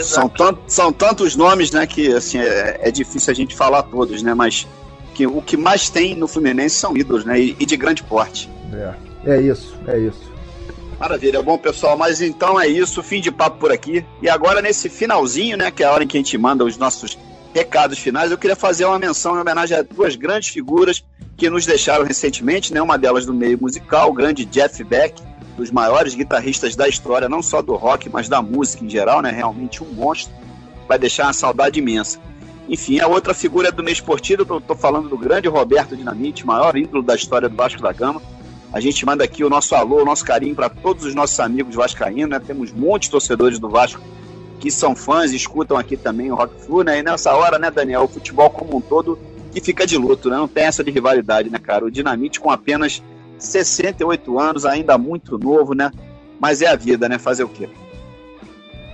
são, tant- são tantos nomes, né, que assim, é, é difícil a gente falar todos, né? Mas que, o que mais tem no Fluminense são ídolos, né? E, e de grande porte.
É, é isso, é isso.
Maravilha, bom pessoal, mas então é isso, fim de papo por aqui. E agora nesse finalzinho, né, que é a hora em que a gente manda os nossos recados finais, eu queria fazer uma menção em homenagem a duas grandes figuras que nos deixaram recentemente, né, uma delas do meio musical, o grande Jeff Beck, dos maiores guitarristas da história, não só do rock, mas da música em geral, né, realmente um monstro, vai deixar uma saudade imensa. Enfim, a outra figura do meio esportivo, eu tô falando do grande Roberto Dinamite, maior ídolo da história do Vasco da Gama, a gente manda aqui o nosso alô, o nosso carinho para todos os nossos amigos vascaínos, né? Temos muitos torcedores do Vasco que são fãs e escutam aqui também o Rock Flu, né? E nessa hora, né, Daniel, o futebol como um todo que fica de luto, né? Não tem essa de rivalidade, né, cara? O Dinamite com apenas 68 anos, ainda muito novo, né? Mas é a vida, né? Fazer o quê?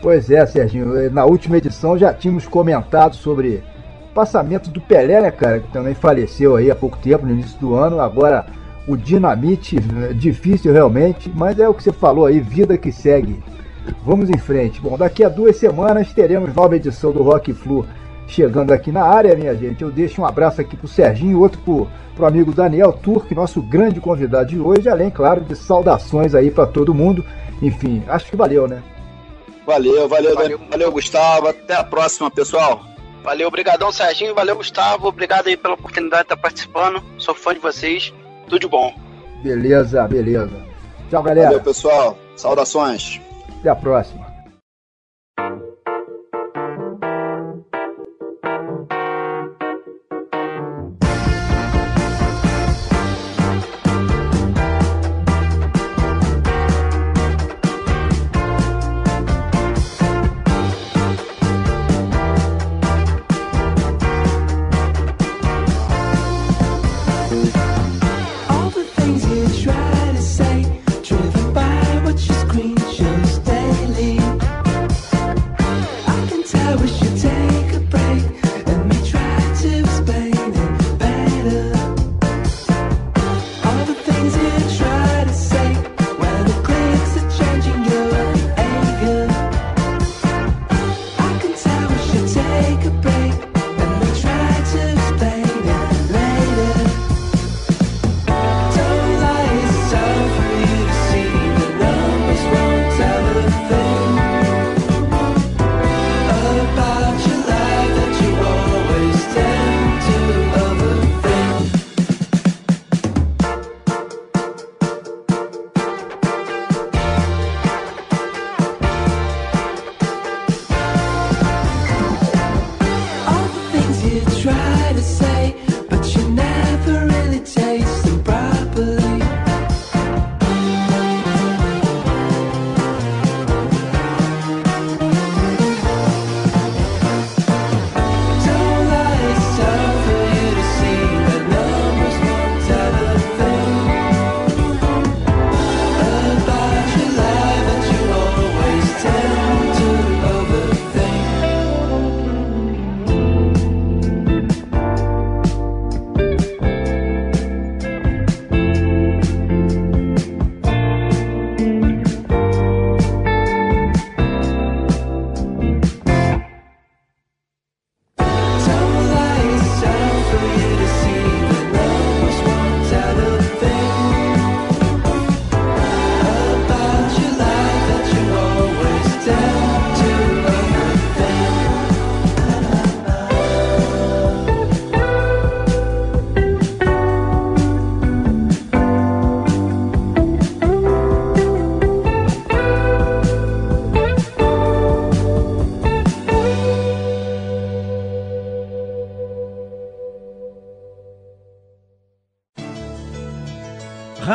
Pois é, Serginho. Na última edição já tínhamos comentado sobre o passamento do Pelé, né, cara? Que também faleceu aí há pouco tempo, no início do ano. Agora o Dinamite, é difícil realmente, mas é o que você falou aí, vida que segue. Vamos em frente. Bom, daqui a duas semanas teremos nova edição do Rock Flu chegando aqui na área, minha gente. Eu deixo um abraço aqui pro Serginho outro pro, pro amigo Daniel Turque, nosso grande convidado de hoje, além, claro, de saudações aí para todo mundo. Enfim, acho que valeu, né?
Valeu, valeu, valeu, valeu, Gustavo. Até a próxima, pessoal.
Valeu, obrigadão, Serginho. Valeu, Gustavo. Obrigado aí pela oportunidade de estar participando. Sou fã de vocês. Tudo de bom.
Beleza, beleza. Tchau, galera.
Valeu, pessoal. Saudações.
Até a próxima.